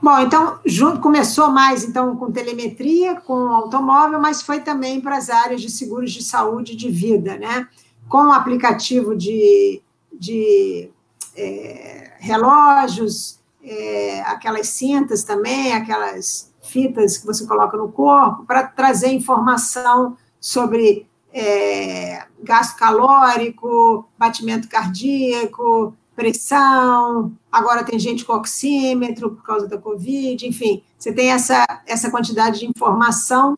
Bom, então, junto, começou mais então com telemetria, com automóvel, mas foi também para as áreas de seguros de saúde e de vida, né? Com o aplicativo de, de é, relógios, é, aquelas cintas também, aquelas fitas que você coloca no corpo, para trazer informação sobre é, gasto calórico, batimento cardíaco, pressão, agora tem gente com oxímetro por causa da Covid, enfim, você tem essa, essa quantidade de informação.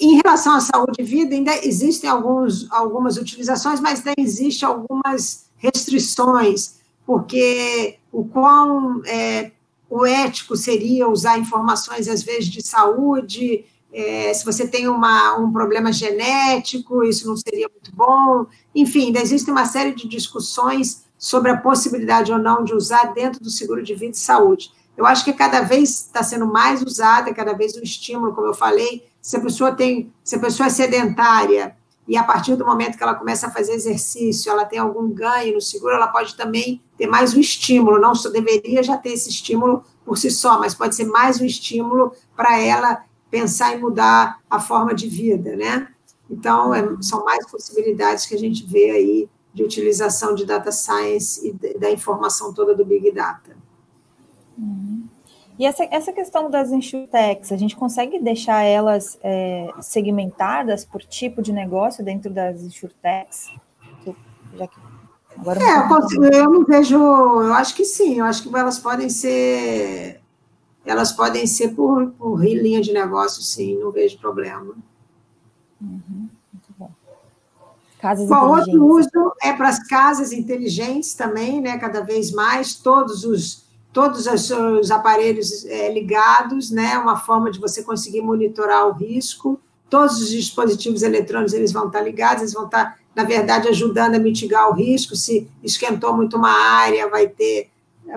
Em relação à saúde e vida, ainda existem alguns, algumas utilizações, mas ainda existem algumas restrições, porque o quão é, o ético seria usar informações, às vezes, de saúde, é, se você tem uma, um problema genético, isso não seria muito bom. Enfim, ainda existe uma série de discussões sobre a possibilidade ou não de usar dentro do seguro de vida e saúde. Eu acho que cada vez está sendo mais usada, cada vez um estímulo, como eu falei. Se a pessoa tem, se a pessoa é sedentária e a partir do momento que ela começa a fazer exercício, ela tem algum ganho no seguro, ela pode também ter mais um estímulo. Não só deveria já ter esse estímulo por si só, mas pode ser mais um estímulo para ela pensar em mudar a forma de vida, né? Então, é, são mais possibilidades que a gente vê aí de utilização de data science e da informação toda do Big Data. Uhum. E essa, essa questão das insurtechs, a gente consegue deixar elas é, segmentadas por tipo de negócio dentro das insurtechs? Já que agora é, eu, consigo, eu não vejo, eu acho que sim, eu acho que elas podem ser elas podem ser por, por linha de negócio, sim, não vejo problema. Uhum. Casas bom, outro uso é para as casas inteligentes também, né? Cada vez mais, todos os todos os aparelhos é, ligados, né? Uma forma de você conseguir monitorar o risco. Todos os dispositivos eletrônicos eles vão estar ligados, eles vão estar, na verdade, ajudando a mitigar o risco. Se esquentou muito uma área, vai ter,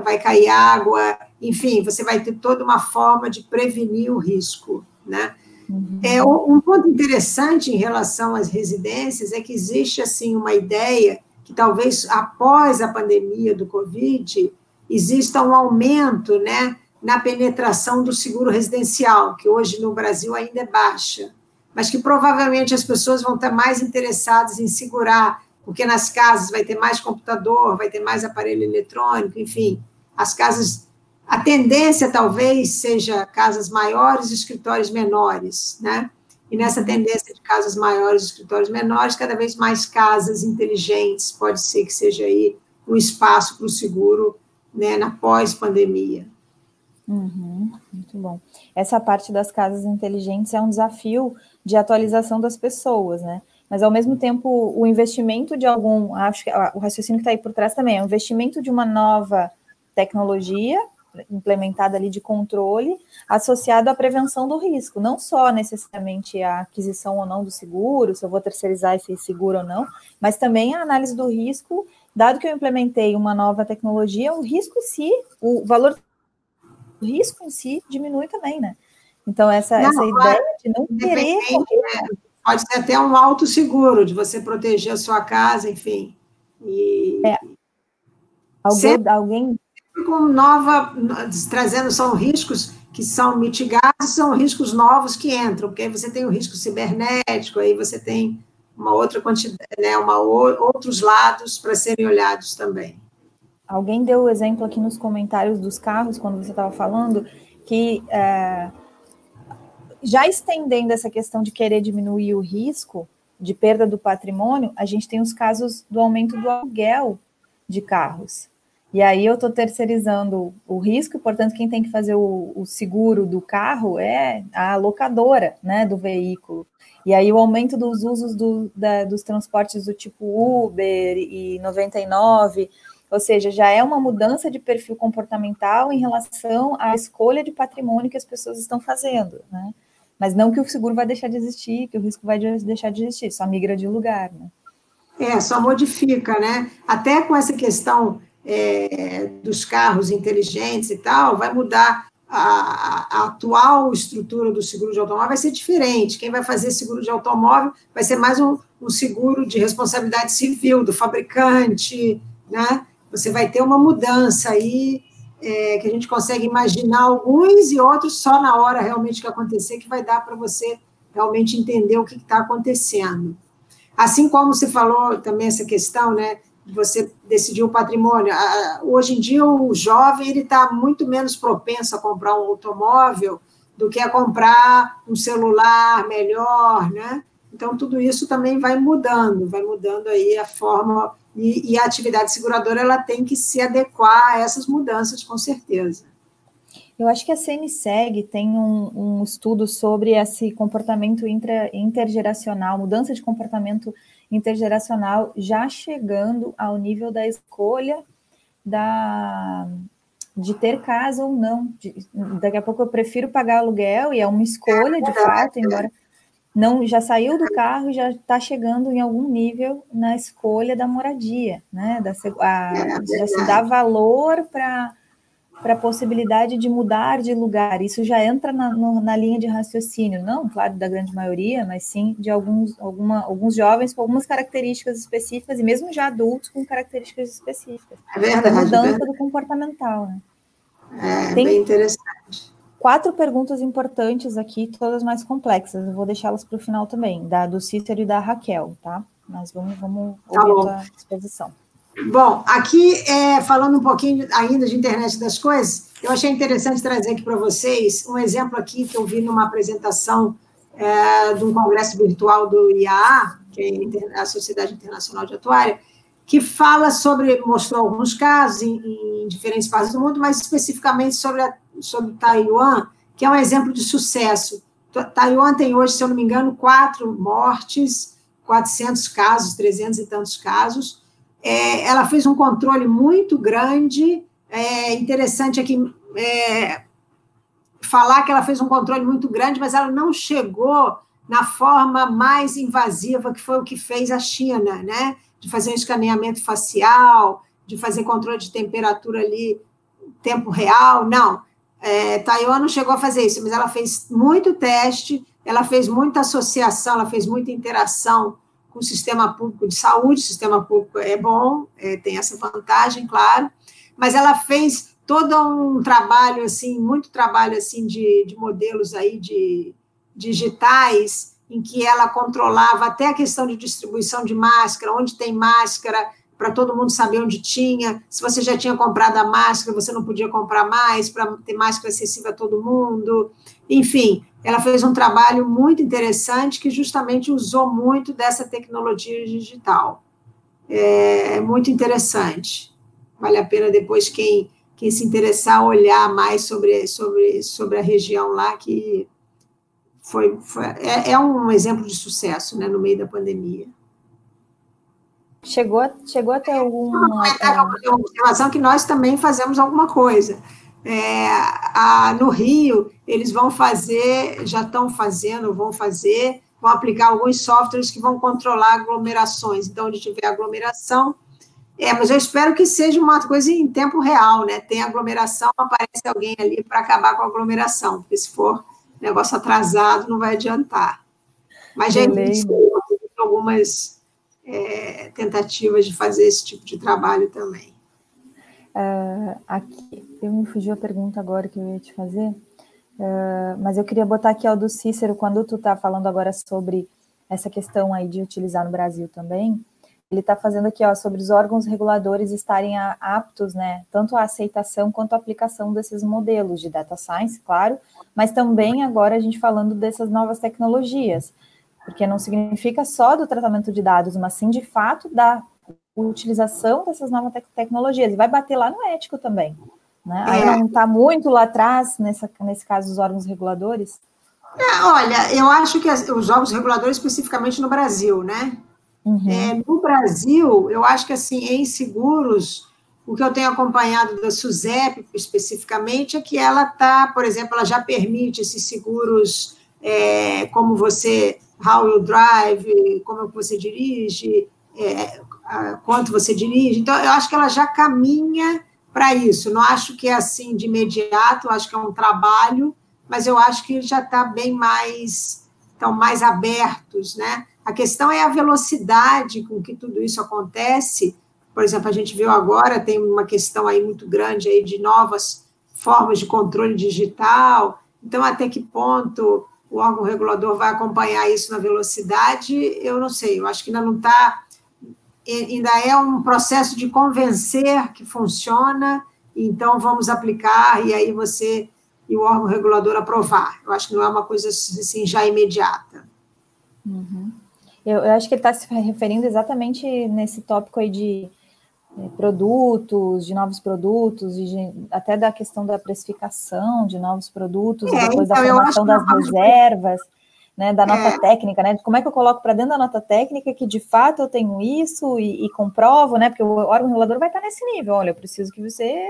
vai cair água, enfim, você vai ter toda uma forma de prevenir o risco, né? Uhum. É, um ponto interessante em relação às residências é que existe, assim, uma ideia que talvez após a pandemia do Covid exista um aumento, né, na penetração do seguro residencial, que hoje no Brasil ainda é baixa, mas que provavelmente as pessoas vão estar mais interessadas em segurar, porque nas casas vai ter mais computador, vai ter mais aparelho eletrônico, enfim, as casas a tendência talvez seja casas maiores e escritórios menores, né? E nessa uhum. tendência de casas maiores e escritórios menores, cada vez mais casas inteligentes, pode ser que seja aí um espaço para o seguro né, na pós-pandemia. Uhum, muito bom. Essa parte das casas inteligentes é um desafio de atualização das pessoas, né? Mas ao mesmo tempo, o investimento de algum, acho que o raciocínio que está aí por trás também é o investimento de uma nova tecnologia implementada ali de controle, associado à prevenção do risco, não só necessariamente a aquisição ou não do seguro, se eu vou terceirizar esse seguro ou não, mas também a análise do risco, dado que eu implementei uma nova tecnologia, o risco em si, o valor do risco em si diminui também, né? Então, essa, não, essa ideia de não querer. Né? Pode ser até um alto seguro, de você proteger a sua casa, enfim. E... É. Alguém, alguém com nova, trazendo são riscos que são mitigados, são riscos novos que entram, porque aí você tem o risco cibernético, aí você tem uma outra quantidade, né, uma, outros lados para serem olhados também. Alguém deu o exemplo aqui nos comentários dos carros, quando você estava falando, que é, já estendendo essa questão de querer diminuir o risco de perda do patrimônio, a gente tem os casos do aumento do aluguel de carros. E aí eu estou terceirizando o risco, portanto, quem tem que fazer o, o, seguro do carro é a locadora né, do veículo. E aí o aumento dos usos do, da, dos transportes do tipo Uber e 99, ou seja, já é uma mudança de perfil comportamental em relação à escolha de patrimônio que as pessoas estão fazendo, né? Mas não que o seguro vai deixar de existir, que o risco vai deixar de existir, só migra de lugar, né? É, só modifica, né? Até com essa questão é, dos carros inteligentes e tal, vai mudar a, a, atual estrutura do seguro de automóvel vai ser diferente. Quem vai fazer seguro de automóvel vai ser mais um, um seguro de responsabilidade civil do fabricante, né? Você vai ter uma mudança aí é, que a gente consegue imaginar alguns e outros só na hora realmente que acontecer que vai dar para você realmente entender o que está acontecendo. Assim como você falou também essa questão, né, você decidir o patrimônio. Hoje em dia, o jovem ele está muito menos propenso a comprar um automóvel do que a comprar um celular melhor, né? Então, tudo isso também vai mudando, vai mudando aí a forma, e, e a atividade seguradora ela tem que se adequar a essas mudanças, com certeza. Eu acho que a CNSEG tem um, um estudo sobre esse comportamento intra, intergeracional, mudança de comportamento intergeracional, já chegando ao nível da escolha da, de ter casa ou não. De, daqui a pouco eu prefiro pagar aluguel e é uma escolha de fato, embora não já saiu do carro e já está chegando em algum nível na escolha da moradia, né? Da, a, já se dá valor para para a possibilidade de mudar de lugar. Isso já entra na, no, na, linha de raciocínio, não, claro, da grande maioria, mas sim de alguns, alguma, alguns jovens com algumas características específicas, e mesmo já adultos com características específicas. É verdade. A mudança é verdade. do comportamental. Né? É, Tem bem interessante. Quatro perguntas importantes aqui, todas mais complexas. Eu vou deixá-las para o final também, da do Cícero e da Raquel, tá? Mas vamos, vamos tá ouvir a exposição. Bom, aqui, é, falando um pouquinho ainda de internet das coisas, eu achei interessante trazer aqui para vocês um exemplo aqui que eu vi numa apresentação é, de um congresso virtual do IAA, que é a Sociedade Internacional de Atuária, que fala sobre, mostrou alguns casos em, em diferentes partes do mundo, mas especificamente sobre, a, sobre Taiwan, que é um exemplo de sucesso. Taiwan tem hoje, se eu não me engano, quatro mortes, 400 casos, 300 e tantos casos, é, ela fez um controle muito grande. É interessante aqui é, falar que ela fez um controle muito grande, mas ela não chegou na forma mais invasiva que foi o que fez a China, né? De fazer um escaneamento facial, de fazer controle de temperatura ali, tempo real, não. É, Taiwan não chegou a fazer isso, mas ela fez muito teste, ela fez muita associação, ela fez muita interação com o sistema público de saúde, o sistema público é bom, é, tem essa vantagem, claro, mas ela fez todo um trabalho, assim, muito trabalho, assim, de, de modelos aí de digitais, em que ela controlava até a questão de distribuição de máscara, onde tem máscara, para todo mundo saber onde tinha, se você já tinha comprado a máscara, você não podia comprar mais, para ter máscara acessível a todo mundo, enfim, ela fez um trabalho muito interessante que justamente usou muito dessa tecnologia digital. É muito interessante. Vale a pena depois quem, quem se interessar olhar mais sobre, sobre, sobre a região lá, que foi, foi é, é um exemplo de sucesso né, no meio da pandemia. Chegou, chegou até alguma. É uma observação que nós também fazemos alguma coisa. É, a, no Rio, eles vão fazer, já estão fazendo, vão fazer, vão aplicar alguns softwares que vão controlar aglomerações. Então, onde tiver aglomeração, é, mas eu espero que seja uma coisa em tempo real, né? Tem aglomeração, aparece alguém ali para acabar com a aglomeração, porque se for negócio atrasado, não vai adiantar. Mas já existem algumas é, tentativas de fazer esse tipo de trabalho também. Uh, aqui, eu me fugiu a pergunta agora que eu ia te fazer, uh, mas eu queria botar aqui ao do Cícero, quando tu está falando agora sobre essa questão aí de utilizar no Brasil também, ele está fazendo aqui, ó, sobre os órgãos reguladores estarem aptos, né, tanto à aceitação quanto à aplicação desses modelos de data science, claro, mas também agora a gente falando dessas novas tecnologias, porque não significa só do tratamento de dados, mas sim de fato da utilização dessas novas te tecnologias, e vai bater lá no ético também, né? É. não está muito lá atrás, nessa, nesse caso, os órgãos reguladores? É, olha, eu acho que as, os órgãos reguladores, especificamente no Brasil, né? Uhum. É, no Brasil, eu acho que assim, em seguros, o que eu tenho acompanhado da SUSEP especificamente é que ela está, por exemplo, ela já permite esses seguros é, como você, how you drive, como você dirige, é, quanto você dirige. Então, eu acho que ela já caminha para isso. Não acho que é assim de imediato, acho que é um trabalho, mas eu acho que já está bem mais, estão mais abertos, né? A questão é a velocidade com que tudo isso acontece. Por exemplo, a gente viu agora, tem uma questão aí muito grande aí de novas formas de controle digital. Então, até que ponto o órgão regulador vai acompanhar isso na velocidade? Eu não sei, eu acho que ainda não está. Ainda é um processo de convencer que funciona, então vamos aplicar, e aí você e o órgão regulador aprovar. Eu acho que não é uma coisa assim já imediata. Uhum. Eu, eu acho que ele está se referindo exatamente nesse tópico aí de é, produtos, de novos produtos, de, até da questão da precificação de novos produtos, é, depois então, da formação das reservas, né, da nota é. técnica, né? Como é que eu coloco para dentro da nota técnica que de fato eu tenho isso e, e, comprovo, né? Porque o órgão regulador vai estar nesse nível. Olha, eu preciso que você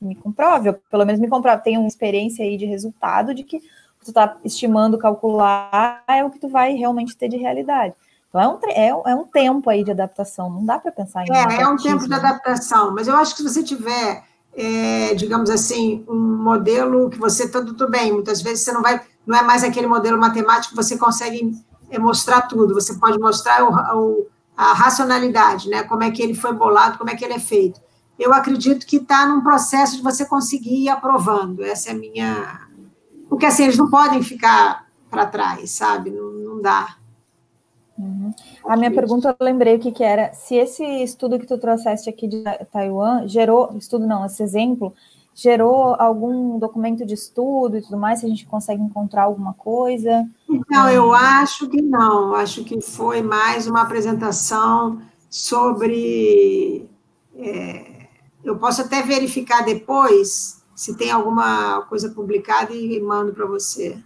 me comprove, ou pelo menos me comprove, tenha uma experiência aí de resultado de que tu está estimando calcular é o que tu vai realmente ter de realidade. Então é um, é, é um tempo aí de adaptação, não dá para pensar em. É, é um tempo de adaptação, mas eu acho que se você tiver, é, digamos assim, um modelo que você está tudo bem, muitas vezes você não vai, não é mais aquele modelo matemático que você consegue mostrar tudo, você pode mostrar o, o, a racionalidade, né? Como é que ele foi bolado, como é que ele é feito. Eu acredito que está num processo de você conseguir ir aprovando. Essa é a minha porque assim, eles não podem ficar para trás, sabe? Não, não dá. Uhum. A minha pergunta, eu lembrei o que, que era. Se esse estudo que tu trouxeste aqui de Taiwan gerou, estudo não, esse exemplo, gerou algum documento de estudo e tudo mais, se a gente consegue encontrar alguma coisa? Então, eu acho que não, acho que foi mais uma apresentação sobre. É, eu posso até verificar depois se tem alguma coisa publicada e mando para você.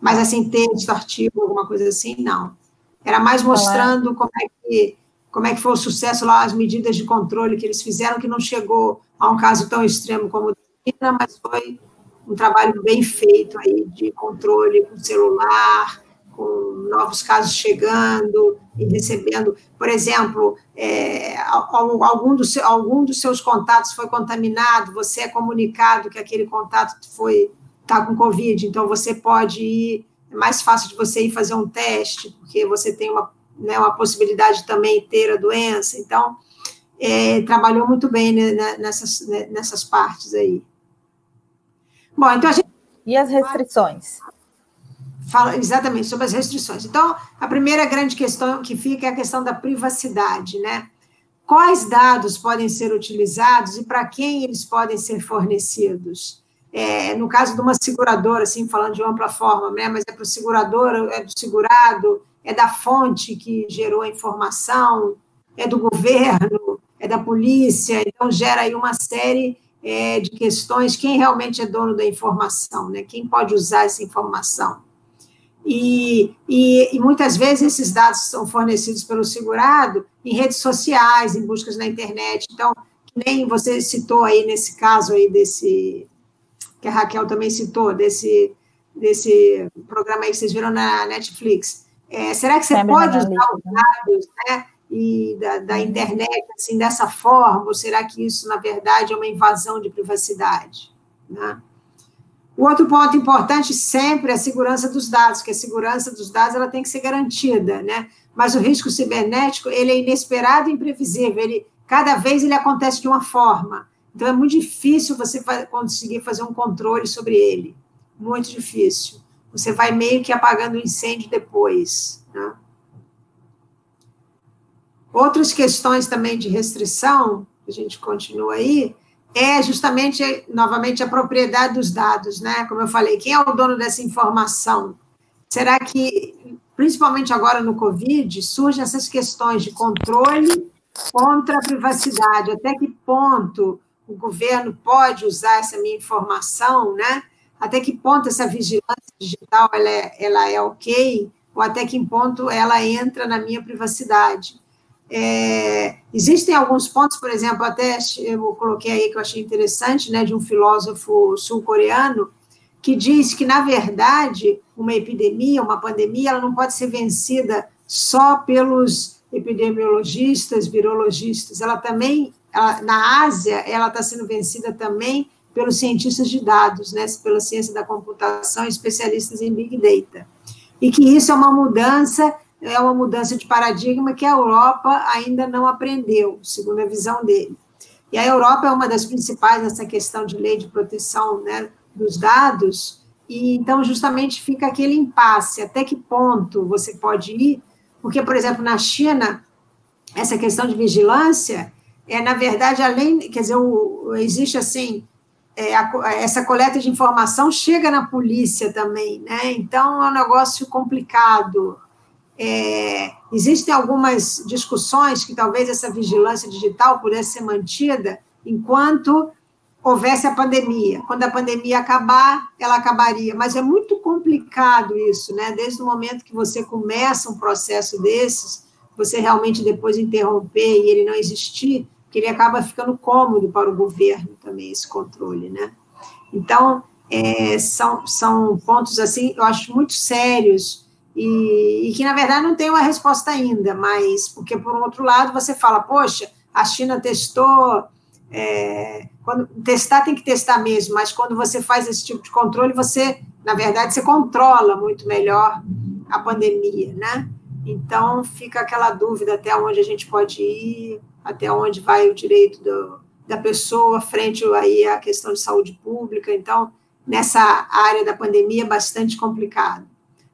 Mas assim, texto, artigo, alguma coisa assim, não. Era mais mostrando como é que como é que foi o sucesso lá, as medidas de controle que eles fizeram, que não chegou a um caso tão extremo como o China, mas foi um trabalho bem feito aí de controle com celular, com novos casos chegando e recebendo. Por exemplo, é, algum, do seu, algum dos seus contatos foi contaminado, você é comunicado que aquele contato foi está com Covid, então você pode ir, é mais fácil de você ir fazer um teste, porque você tem uma, né, uma possibilidade de também ter a doença. Então, é, trabalhou muito bem né, nessas, né, nessas partes aí. Bom, então a gente. E as restrições? fala exatamente sobre as restrições. Então, a primeira grande questão que fica é a questão da privacidade, né? Quais dados podem ser utilizados e para quem eles podem ser fornecidos? É, no caso de uma seguradora, assim, falando de ampla forma, né? Mas é para o segurador, é do segurado, é da fonte que gerou a informação, é do governo, da polícia, então gera aí uma série é, de questões, quem realmente é dono da informação, né? Quem pode usar essa informação? E, e, e, muitas vezes esses dados são fornecidos pelo segurado em redes sociais, em buscas na internet. Então, nem você citou aí nesse caso aí desse que a Raquel também citou desse desse programa aí que vocês viram na Netflix. É, será que você é pode usar os né? dados, né? E da, da internet assim dessa forma? Ou será que isso na verdade é uma invasão de privacidade? Né? O outro ponto importante sempre é a segurança dos dados, que a segurança dos dados ela tem que ser garantida, né? Mas o risco cibernético ele é inesperado e imprevisível. Ele cada vez ele acontece de uma forma. Então, é muito difícil você conseguir fazer um controle sobre ele. Muito difícil. Você vai meio que apagando o incêndio depois. Né? Outras questões também de restrição, a gente continua aí, é justamente, novamente, a propriedade dos dados, né? Como eu falei, quem é o dono dessa informação? Será que, principalmente agora no Covid, surgem essas questões de controle contra a privacidade? Até que ponto o governo pode usar essa minha informação, né? Até que ponto essa vigilância digital ela é, ela é ok? Ou até que ponto ela entra na minha privacidade? É, existem alguns pontos, por exemplo, até eu coloquei aí que eu achei interessante, né, de um filósofo sul-coreano, que diz que, na verdade, uma epidemia, uma pandemia, ela não pode ser vencida só pelos epidemiologistas, virologistas, ela também ela, na Ásia, ela está sendo vencida também pelos cientistas de dados, né, pela ciência da computação, especialistas em Big Data. E que isso é uma mudança, é uma mudança de paradigma que a Europa ainda não aprendeu, segundo a visão dele. E a Europa é uma das principais nessa questão de lei de proteção né, dos dados, e então justamente fica aquele impasse, até que ponto você pode ir, porque, por exemplo, na China, essa questão de vigilância, é, na verdade, além, quer dizer, o, existe assim, é, a, essa coleta de informação chega na polícia também, né? Então é um negócio complicado. É, existem algumas discussões que talvez essa vigilância digital pudesse ser mantida enquanto houvesse a pandemia. Quando a pandemia acabar, ela acabaria. Mas é muito complicado isso, né? Desde o momento que você começa um processo desses, você realmente depois interromper e ele não existir, que ele acaba ficando cômodo para o governo também, esse controle, né? Então, é, são, são pontos, assim, eu acho muito sérios e, e, que, na verdade, não tem uma resposta ainda, mas, porque, por outro lado, você fala, poxa, a China testou, é, quando testar tem que testar mesmo, mas quando você faz esse tipo de controle, você, na verdade, você controla muito melhor a pandemia, né? Então, fica aquela dúvida até onde a gente pode ir, até onde vai o direito do, da pessoa frente aí à questão de saúde pública. Então, nessa área da pandemia é bastante complicado.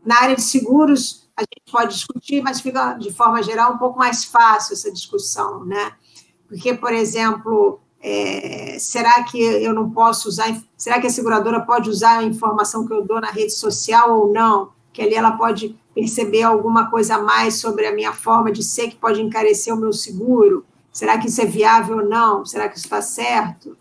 Na área de seguros, a gente pode discutir, mas fica, de forma geral, um pouco mais fácil essa discussão, né? Porque, por exemplo, é, será que eu não posso usar, será que a seguradora pode usar a informação que eu dou na rede social ou não? Que ali ela pode perceber alguma coisa a mais sobre a minha forma de ser que pode encarecer o meu seguro? Será que isso é viável ou não? Será que isso está certo?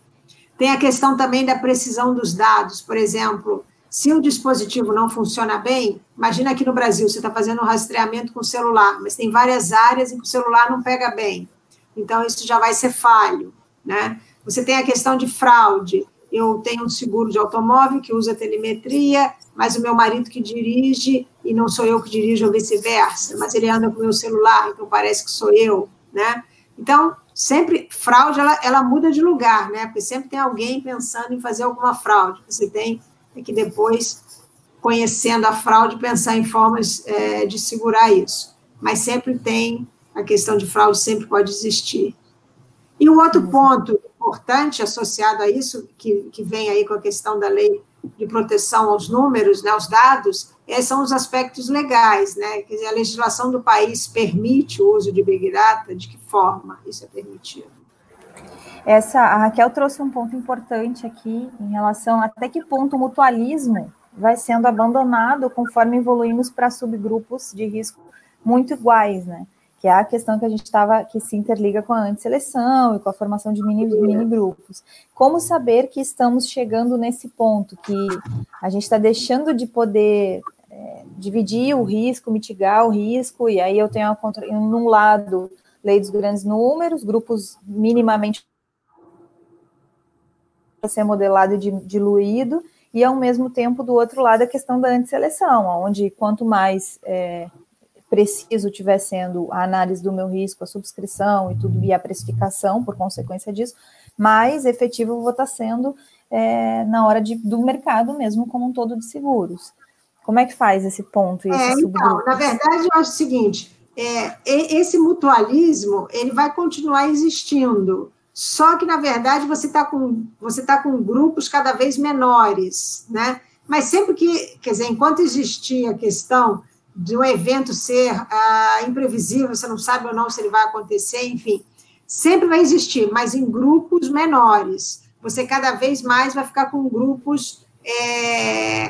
Tem a questão também da precisão dos dados. Por exemplo, se o dispositivo não funciona bem, imagina aqui no Brasil, você está fazendo um rastreamento com o celular, mas tem várias áreas em que o celular não pega bem. Então, isso já vai ser falho. Né? Você tem a questão de fraude. Eu tenho um seguro de automóvel que usa telemetria, mas o meu marido que dirige e não sou eu que dirijo ou vice-versa, mas ele anda com o meu celular, então parece que sou eu, né? Então, sempre, fraude, ela, ela muda de lugar, né? Porque sempre tem alguém pensando em fazer alguma fraude. Você tem que depois, conhecendo a fraude, pensar em formas é, de segurar isso. Mas sempre tem, a questão de fraude sempre pode existir. E um outro ponto importante associado a isso, que, que vem aí com a questão da lei de proteção aos números, né, aos dados, esses são os aspectos legais, né? Quer dizer, a legislação do país permite o uso de Big Data, de que forma isso é permitido? Essa, a Raquel trouxe um ponto importante aqui em relação até que ponto o mutualismo vai sendo abandonado conforme evoluímos para subgrupos de risco muito iguais, né? que é a questão que a gente estava, que se interliga com a antisseleção e com a formação de mini, mini grupos. Como saber que estamos chegando nesse ponto, que a gente está deixando de poder é, dividir o risco, mitigar o risco, e aí eu tenho, num lado, lei dos grandes números, grupos minimamente para ser modelado e diluído, e ao mesmo tempo, do outro lado, a questão da antisseleção, onde quanto mais é, preciso tiver sendo a análise do meu risco, a subscrição e tudo, e a precificação por consequência disso, mais efetivo eu vou estar sendo é, na hora de, do mercado mesmo como um todo de seguros. Como é que faz esse ponto? E é, então, na verdade, eu acho o seguinte, é, esse mutualismo, ele vai continuar existindo, só que, na verdade, você está com, você tá com grupos cada vez menores, né? Mas sempre que, quer dizer, enquanto existir a questão de um evento ser ah, imprevisível, você não sabe ou não se ele vai acontecer, enfim, sempre vai existir, mas em grupos menores. Você cada vez mais vai ficar com grupos é,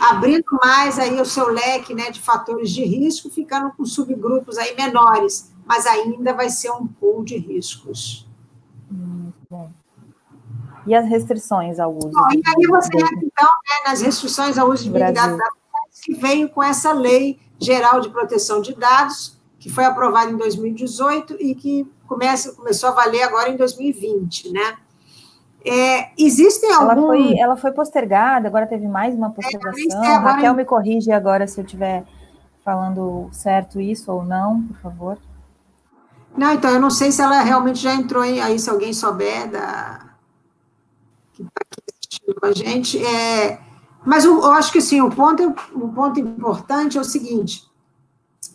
abrindo mais aí o seu leque né, de fatores de risco, ficando com subgrupos aí menores, mas ainda vai ser um pool de riscos. Bom. E as restrições ao uso? Bom, e aí você entra, então, né, nas restrições ao uso de Big Data que veio com essa lei geral de proteção de dados, que foi aprovada em 2018 e que começa, começou a valer agora em 2020, né? É, existem alguns... Ela foi, ela foi postergada, agora teve mais uma postergação. É, Raquel em... me corrige agora se eu estiver falando certo isso ou não, por favor. Não, então, eu não sei se ela realmente já entrou em, aí, se alguém souber da... que está aqui assistindo com a gente. É, mas eu, eu, acho que, assim, o ponto, o ponto importante é o seguinte,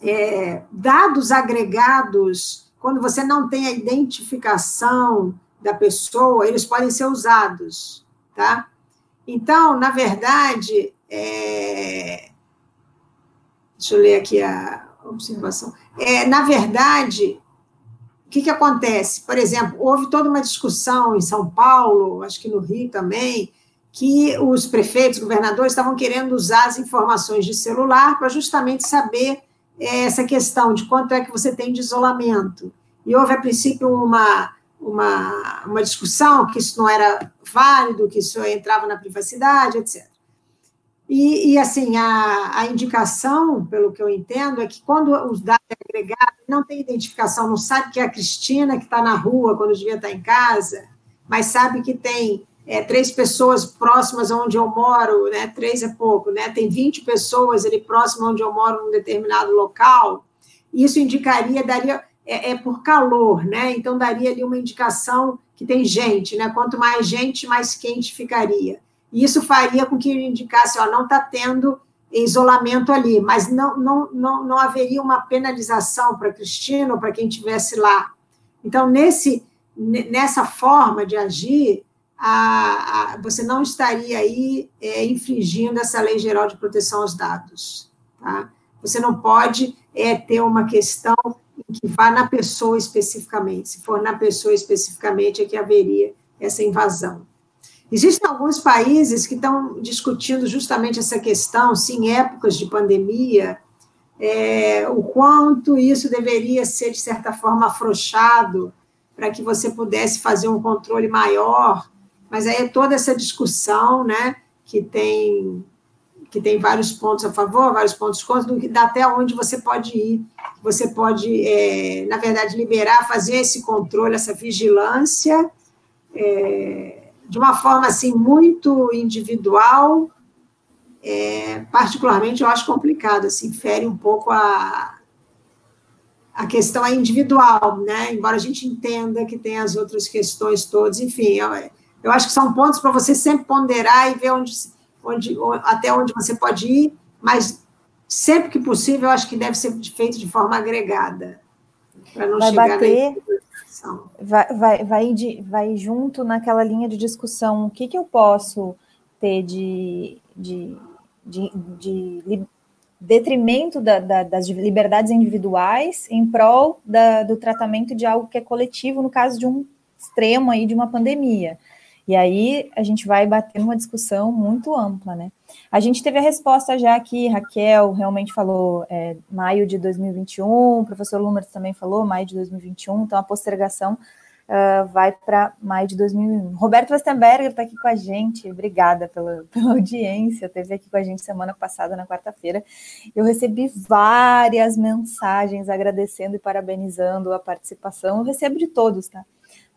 é, dados agregados, quando você não tem a identificação da pessoa, eles podem ser usados, tá? Então, na verdade, é... deixa eu ler aqui a observação. É, na verdade, o que, que acontece? Por exemplo, houve toda uma discussão em São Paulo, acho que no Rio também, que os prefeitos, governadores estavam querendo usar as informações de celular para justamente saber é, essa questão de quanto é que você tem de isolamento. E houve, a princípio, uma uma, uma discussão que isso não era válido, que isso entrava na privacidade, etc. E, e assim, a, a, indicação, pelo que eu entendo, é que quando os dados é agregados, não tem identificação, não sabe que é a Cristina que está na rua quando devia estar em casa, mas sabe que tem é, três pessoas próximas onde eu moro, né, três é pouco, né, tem 20 pessoas ali próximas onde eu moro num determinado local, isso indicaria, daria, é, é, por calor, né? Então daria ali uma indicação que tem gente, né? Quanto mais gente, mais quente ficaria. E isso faria com que indicasse, ó, não está tendo isolamento ali, mas não, não, não, não haveria uma penalização para Cristina ou para quem estivesse lá. Então, nesse, nessa forma de agir, a, a, você não estaria aí é, infringindo essa lei geral de proteção aos dados. Tá? Você não pode é, ter uma questão que vá na pessoa especificamente. Se for na pessoa especificamente, é que haveria essa invasão. Existem alguns países que estão discutindo justamente essa questão, se em épocas de pandemia, é, o quanto isso deveria ser, de certa forma, afrouxado, para que você pudesse fazer um controle maior. Mas aí é toda essa discussão, né, que tem que tem vários pontos a favor, vários pontos contra, do que dá até onde você pode ir. Você pode, é, na verdade, liberar, fazer esse controle, essa vigilância, é, de uma forma assim muito individual. É, particularmente, eu acho complicado, assim, fere um pouco a, a questão é individual, né? Embora a gente entenda que tem as outras questões todas, enfim, eu, eu acho que são pontos para você sempre ponderar e ver onde onde, até onde você pode ir, mas sempre que possível, eu acho que deve ser feito de forma agregada, para não vai chegar bater, vai, vai, vai, de, vai junto naquela linha de discussão, o que, que eu posso ter de, de, de, de detrimento da, da, das liberdades individuais em prol da, do tratamento de algo que é coletivo, no caso de um extremo aí de uma pandemia. E aí a gente vai bater numa discussão muito ampla, né? A gente teve a resposta já que Raquel realmente falou é, maio de 2021, o professor Lumers também falou maio de 2021, então a postergação uh, vai para maio de 2021. Roberto Westenberger está aqui com a gente, obrigada pela, pela audiência, esteve aqui com a gente semana passada, na quarta-feira. Eu recebi várias mensagens agradecendo e parabenizando a participação, eu recebo de todos, tá?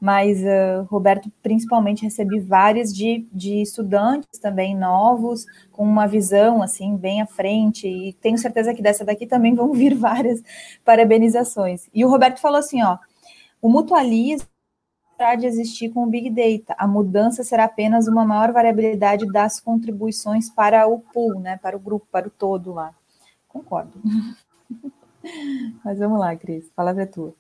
Mas uh, Roberto principalmente recebi várias de, de estudantes também novos, com uma visão assim bem à frente, e tenho certeza que dessa daqui também vão vir várias parabenizações. E o Roberto falou assim: ó, o mutualismo terá de existir com o Big Data. A mudança será apenas uma maior variabilidade das contribuições para o pool, né, para o grupo, para o todo lá. Concordo. Mas vamos lá, Cris, a palavra é tua.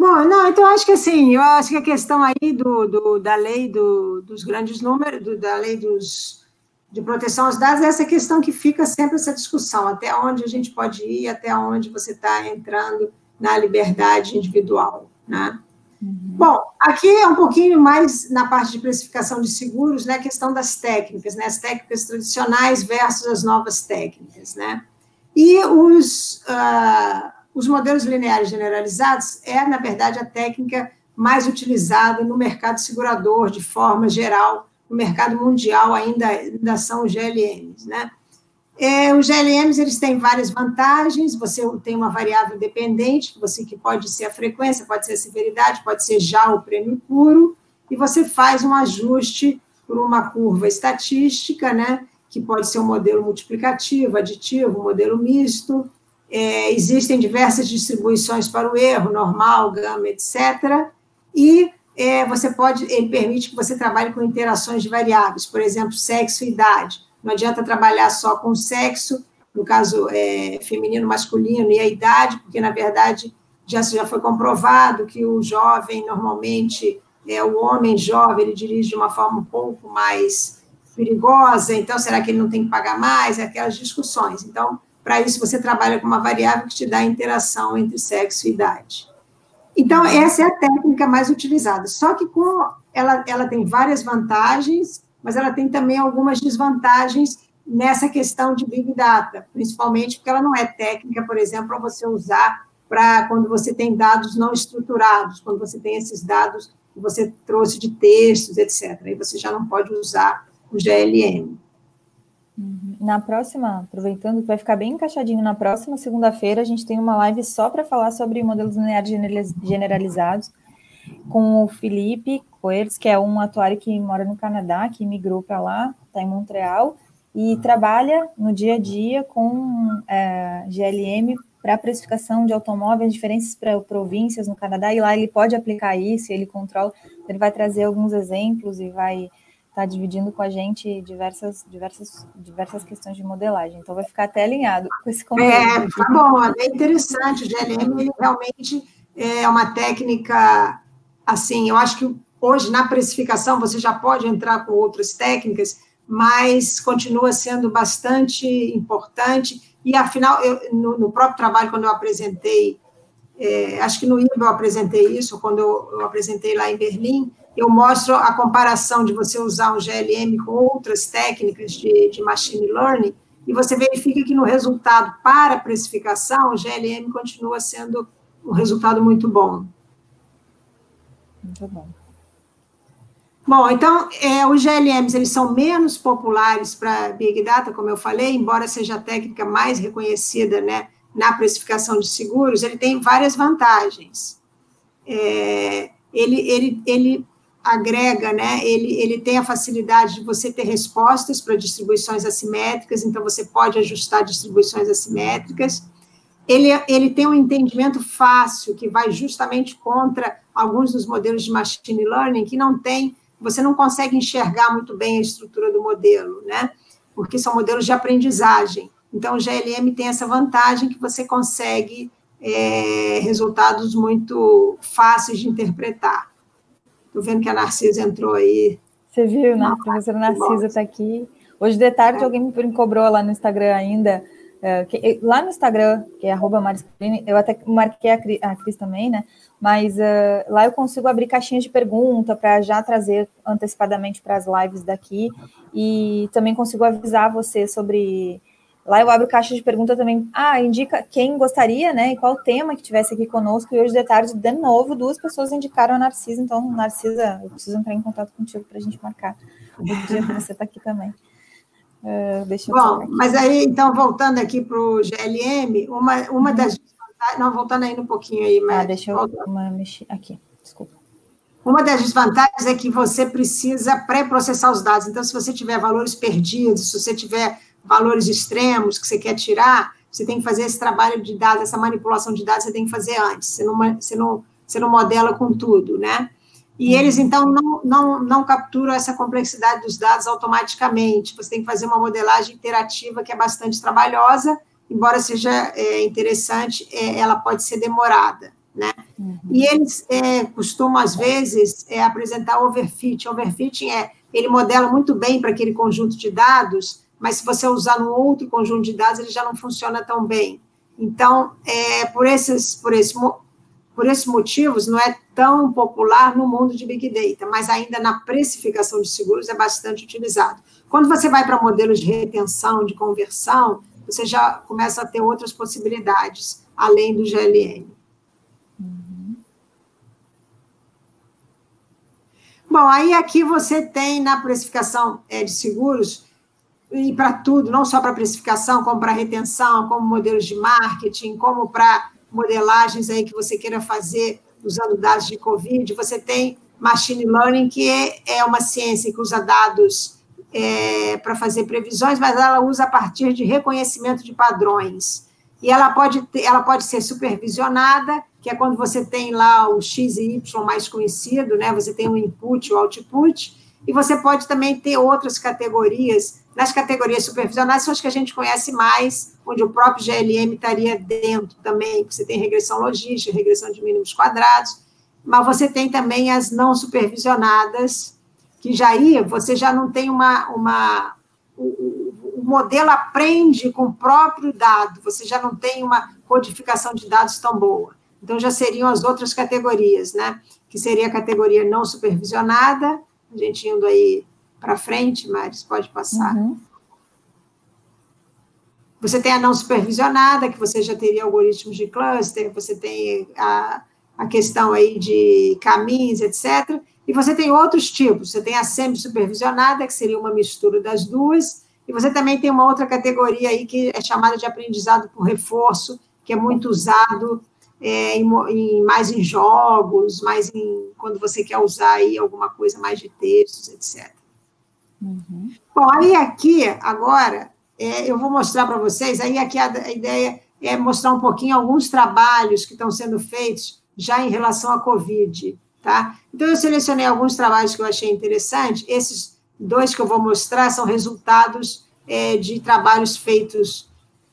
Bom, não, então acho que assim, eu acho que a questão aí do, do da lei do, dos grandes números, do, da lei dos, de proteção aos dados, é essa questão que fica sempre essa discussão, até onde a gente pode ir, até onde você está entrando na liberdade individual, né? Uhum. Bom, aqui é um pouquinho mais na parte de precificação de seguros, né, a questão das técnicas, né, as técnicas tradicionais versus as novas técnicas, né? E os, uh, os modelos lineares generalizados é, na verdade, a técnica mais utilizada no mercado segurador, de forma geral, no mercado mundial ainda, ainda são os GLMs, né? É, os GLMs eles têm várias vantagens. Você tem uma variável dependente, você que pode ser a frequência, pode ser a severidade, pode ser já o prêmio puro, e você faz um ajuste por uma curva estatística, né? Que pode ser um modelo multiplicativo, aditivo, modelo misto. É, existem diversas distribuições para o erro, normal, gama, etc. E é, você pode, ele permite que você trabalhe com interações de variáveis, por exemplo, sexo e idade. Não adianta trabalhar só com sexo, no caso é, feminino, masculino e a idade, porque, na verdade, já, já foi comprovado que o jovem, normalmente, é, o homem jovem, ele dirige de uma forma um pouco mais perigosa, então será que ele não tem que pagar mais? Aquelas discussões. Então, para isso, você trabalha com uma variável que te dá a interação entre sexo e idade. Então, essa é a técnica mais utilizada. Só que com ela, ela tem várias vantagens, mas ela tem também algumas desvantagens nessa questão de Big Data, principalmente porque ela não é técnica, por exemplo, para você usar para quando você tem dados não estruturados, quando você tem esses dados que você trouxe de textos, etc. Aí você já não pode usar o GLM. Uhum. Na próxima, aproveitando que vai ficar bem encaixadinho, na próxima segunda-feira a gente tem uma live só para falar sobre modelos lineares generalizados com o Felipe Coelhos, que é um atuário que mora no Canadá, que migrou para lá, está em Montreal, e trabalha no dia a dia com é, GLM para precificação de automóveis, diferentes para províncias no Canadá, e lá ele pode aplicar isso, ele controla, ele vai trazer alguns exemplos e vai está dividindo com a gente diversas, diversas, diversas questões de modelagem. Então, vai ficar até alinhado com esse conteúdo. É, tá bom, é interessante. O GLM realmente é uma técnica, assim, eu acho que hoje na precificação você já pode entrar com outras técnicas, mas continua sendo bastante importante. E, afinal, eu, no, no próprio trabalho, quando eu apresentei, é, acho que no IBA eu apresentei isso, quando eu, eu apresentei lá em Berlim, eu mostro a comparação de você usar um GLM com outras técnicas de, de machine learning, e você verifica que no resultado para precificação, o GLM continua sendo um resultado muito bom. Muito bom. Bom, então, é, os GLMs, eles são menos populares para Big Data, como eu falei, embora seja a técnica mais reconhecida, né, na precificação de seguros, ele tem várias vantagens. É, ele, ele, ele agrega, né, ele, ele tem a facilidade de você ter respostas para distribuições assimétricas, então você pode ajustar distribuições assimétricas. Ele, ele tem um entendimento fácil, que vai justamente contra alguns dos modelos de machine learning, que não tem, você não consegue enxergar muito bem a estrutura do modelo, né, porque são modelos de aprendizagem. Então, o GLM tem essa vantagem que você consegue é, resultados muito fáceis de interpretar. Estou vendo que a Narcisa entrou aí. Você viu, né? A professora Narcisa está aqui. Hoje de tarde é. alguém me cobrou lá no Instagram ainda. Uh, que, lá no Instagram, que é arroba eu até marquei a, a Cris também, né? Mas uh, lá eu consigo abrir caixinhas de pergunta para já trazer antecipadamente para as lives daqui e também consigo avisar você sobre Lá eu abro caixa de pergunta também. Ah, indica quem gostaria, né? E qual tema que tivesse aqui conosco. E hoje de tarde, de novo, duas pessoas indicaram a Narcisa. Então, Narcisa, eu preciso entrar em contato contigo para a gente marcar o dia que você está aqui também. Uh, deixa Bom, mas aí, então, voltando aqui para o GLM, uma, uma uhum. das Não, voltando aí um pouquinho aí, mas. Ah, deixa eu uma, mexer aqui, desculpa. Uma das desvantagens é que você precisa pré-processar os dados. Então, se você tiver valores perdidos, se você tiver valores extremos que você quer tirar, você tem que fazer esse trabalho de dados, essa manipulação de dados, você tem que fazer antes, você não, você não, você não modela com tudo, né? E uhum. eles, então, não, não, não capturam essa complexidade dos dados automaticamente, você tem que fazer uma modelagem interativa que é bastante trabalhosa, embora seja é, interessante, é, ela pode ser demorada, né? Uhum. E eles é, costumam, às vezes, é, apresentar overfit. Overfitting é, ele modela muito bem para aquele conjunto de dados, mas se você usar no outro conjunto de dados, ele já não funciona tão bem. Então, é, por, esses, por, esse, por esses motivos, não é tão popular no mundo de Big Data, mas ainda na precificação de seguros é bastante utilizado. Quando você vai para modelos de retenção, de conversão, você já começa a ter outras possibilidades, além do GLM. Bom, aí aqui você tem na precificação é, de seguros, e para tudo, não só para precificação, como para retenção, como modelos de marketing, como para modelagens aí que você queira fazer usando dados de Covid, você tem machine learning, que é, é uma ciência que usa dados é, para fazer previsões, mas ela usa a partir de reconhecimento de padrões. E ela pode, ter, ela pode ser supervisionada que é quando você tem lá o X e Y mais conhecido, né? Você tem o input, o output, e você pode também ter outras categorias. Nas categorias supervisionais são as que a gente conhece mais, onde o próprio GLM estaria dentro também, você tem regressão logística, regressão de mínimos quadrados, mas você tem também as não supervisionadas, que já aí você já não tem uma, uma o, o modelo aprende com o próprio dado, você já não tem uma codificação de dados tão boa. Então, já seriam as outras categorias, né? Que seria a categoria não supervisionada, a gente indo aí para frente, Maris, pode passar. Uhum. Você tem a não supervisionada, que você já teria algoritmos de cluster, você tem a, a questão aí de caminhos, etc. E você tem outros tipos, você tem a semi-supervisionada, que seria uma mistura das duas, e você também tem uma outra categoria aí que é chamada de aprendizado por reforço, que é muito usado é, em, em, mais em jogos, mais em quando você quer usar aí alguma coisa mais de textos, etc. Uhum. Bom, aí aqui, agora, é, eu vou mostrar para vocês, aí aqui a, a, ideia é mostrar um pouquinho alguns trabalhos que estão sendo feitos já em relação à Covid, tá? Então, eu selecionei alguns trabalhos que eu achei interessante, esses dois que eu vou mostrar são resultados é, de trabalhos feitos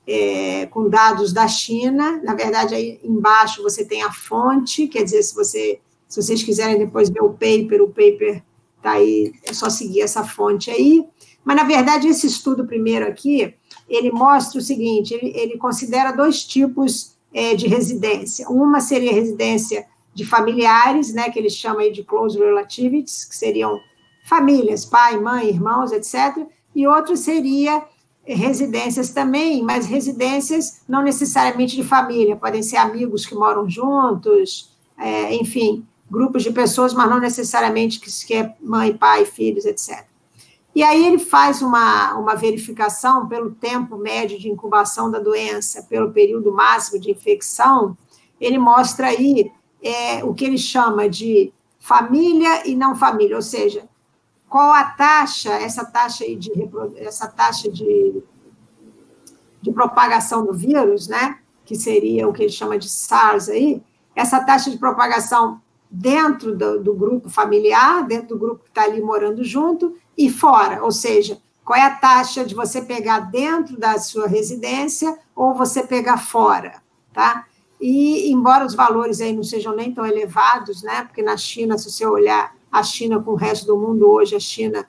é, com dados da China. Na verdade, aí embaixo você tem a fonte, quer dizer, se, você, se vocês quiserem depois ver o paper, o paper está aí, é só seguir essa fonte aí. Mas, na verdade, esse estudo primeiro aqui, ele mostra o seguinte, ele, ele considera dois tipos é, de residência. Uma seria residência de familiares, né, que eles chamam aí de close relatives, que seriam famílias, pai, mãe, irmãos, etc. E outro seria residências também, mas residências não necessariamente de família, podem ser amigos que moram juntos, é, enfim, grupos de pessoas, mas não necessariamente que, que é mãe, pai, filhos, etc. E aí ele faz uma, uma verificação pelo tempo médio de incubação da doença, pelo período máximo de infecção, ele mostra aí é, o que ele chama de família e não família, ou seja, qual a taxa, essa taxa aí de essa taxa de, de propagação do vírus, né? Que seria o que ele chama de SARS aí, essa taxa de propagação dentro do, do grupo familiar, dentro do grupo que está ali morando junto, e fora, ou seja, qual é a taxa de você pegar dentro da sua residência ou você pegar fora, tá? E embora os valores aí não sejam nem tão elevados, né? Porque na China, se você olhar a China com o resto do mundo hoje, a China,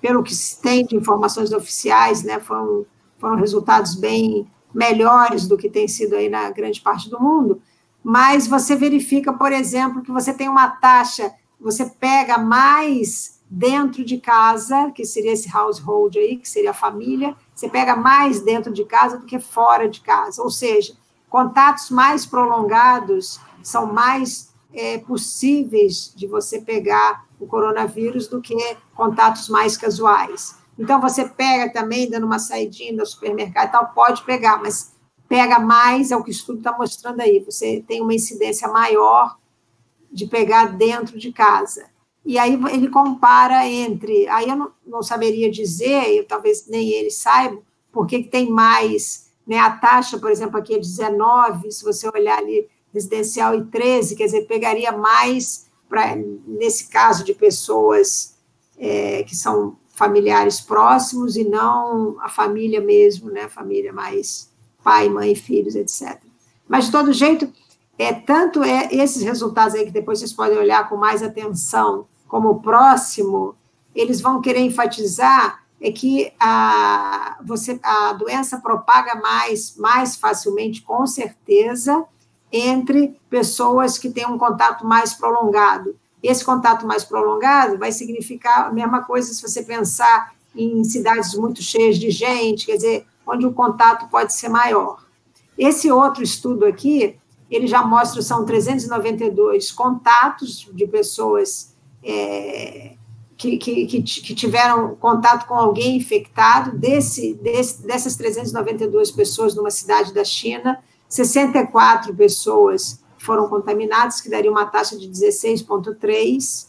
pelo que se tem de informações oficiais, né, foram, foram resultados bem melhores do que tem sido aí na grande parte do mundo, mas você verifica, por exemplo, que você tem uma taxa, você pega mais dentro de casa, que seria esse household aí, que seria a família, você pega mais dentro de casa do que fora de casa, ou seja, contatos mais prolongados são mais é, possíveis de você pegar o coronavírus do que contatos mais casuais. Então, você pega também, dando uma saidinha no supermercado e tal, pode pegar, mas pega mais, é o que o estudo está mostrando aí. Você tem uma incidência maior de pegar dentro de casa. E aí ele compara entre. Aí eu não, não saberia dizer, eu, talvez nem ele saiba, porque tem mais. Né, a taxa, por exemplo, aqui é 19, se você olhar ali residencial e 13, quer dizer, pegaria mais, pra, nesse caso, de pessoas é, que são familiares próximos e não a família mesmo, né? Família mais pai, mãe, filhos, etc. Mas, de todo jeito, é tanto é esses resultados aí que depois vocês podem olhar com mais atenção, como o próximo, eles vão querer enfatizar é que a, você, a doença propaga mais, mais facilmente, com certeza, entre pessoas que têm um contato mais prolongado. Esse contato mais prolongado vai significar a mesma coisa se você pensar em cidades muito cheias de gente, quer dizer, onde o contato pode ser maior. Esse outro estudo aqui, ele já mostra, são 392 contatos de pessoas é, que, que, que, tiveram contato com alguém infectado, desse, desse, dessas 392 pessoas numa cidade da China, 64 pessoas foram contaminadas, que daria uma taxa de 16,3,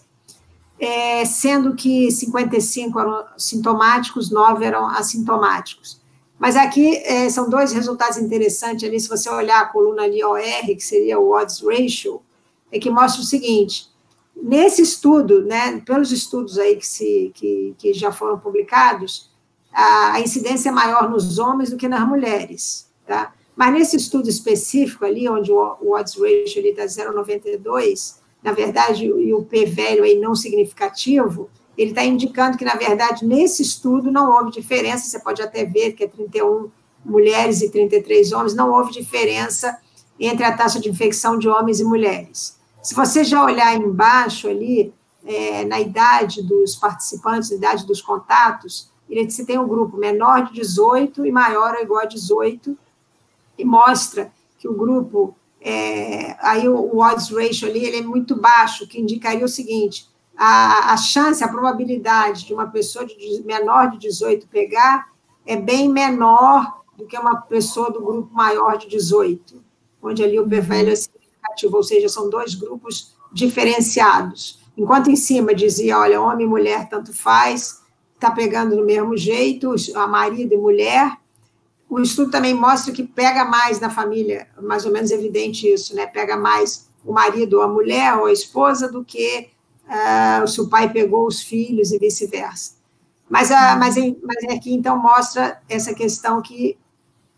é, sendo que 55 eram sintomáticos, 9 eram assintomáticos. Mas aqui é, são dois resultados interessantes ali, se você olhar a coluna ali OR, que seria o odds ratio, é que mostra o seguinte, nesse estudo, né, pelos estudos aí que, se, que, que já foram publicados, a, a incidência é maior nos homens do que nas mulheres, tá? Mas nesse estudo específico ali, onde o, o odds ratio está 0,92, na verdade, e o P velho aí não significativo, ele está indicando que, na verdade, nesse estudo não houve diferença, você pode até ver que é 31 mulheres e 33 homens, não houve diferença entre a taxa de infecção de homens e mulheres. Se você já olhar embaixo ali, é, na idade dos participantes, na idade dos contatos, ele, você tem um grupo menor de 18 e maior ou igual a 18, e mostra que o grupo, é, aí o, o, odds ratio ali, ele é muito baixo, que indicaria o seguinte, a, a chance, a probabilidade de uma pessoa de menor de 18 pegar é bem menor do que uma pessoa do grupo maior de 18, onde ali o PFL é significativo, ou seja, são dois grupos diferenciados. Enquanto em cima dizia, olha, homem e mulher tanto faz, está pegando do mesmo jeito, a marido e mulher, o estudo também mostra que pega mais na família, mais ou menos evidente isso, né? Pega mais o marido ou a mulher ou a esposa do que uh, se o pai pegou os filhos e vice-versa. Mas, uh, mas, mas aqui, então, mostra essa questão que,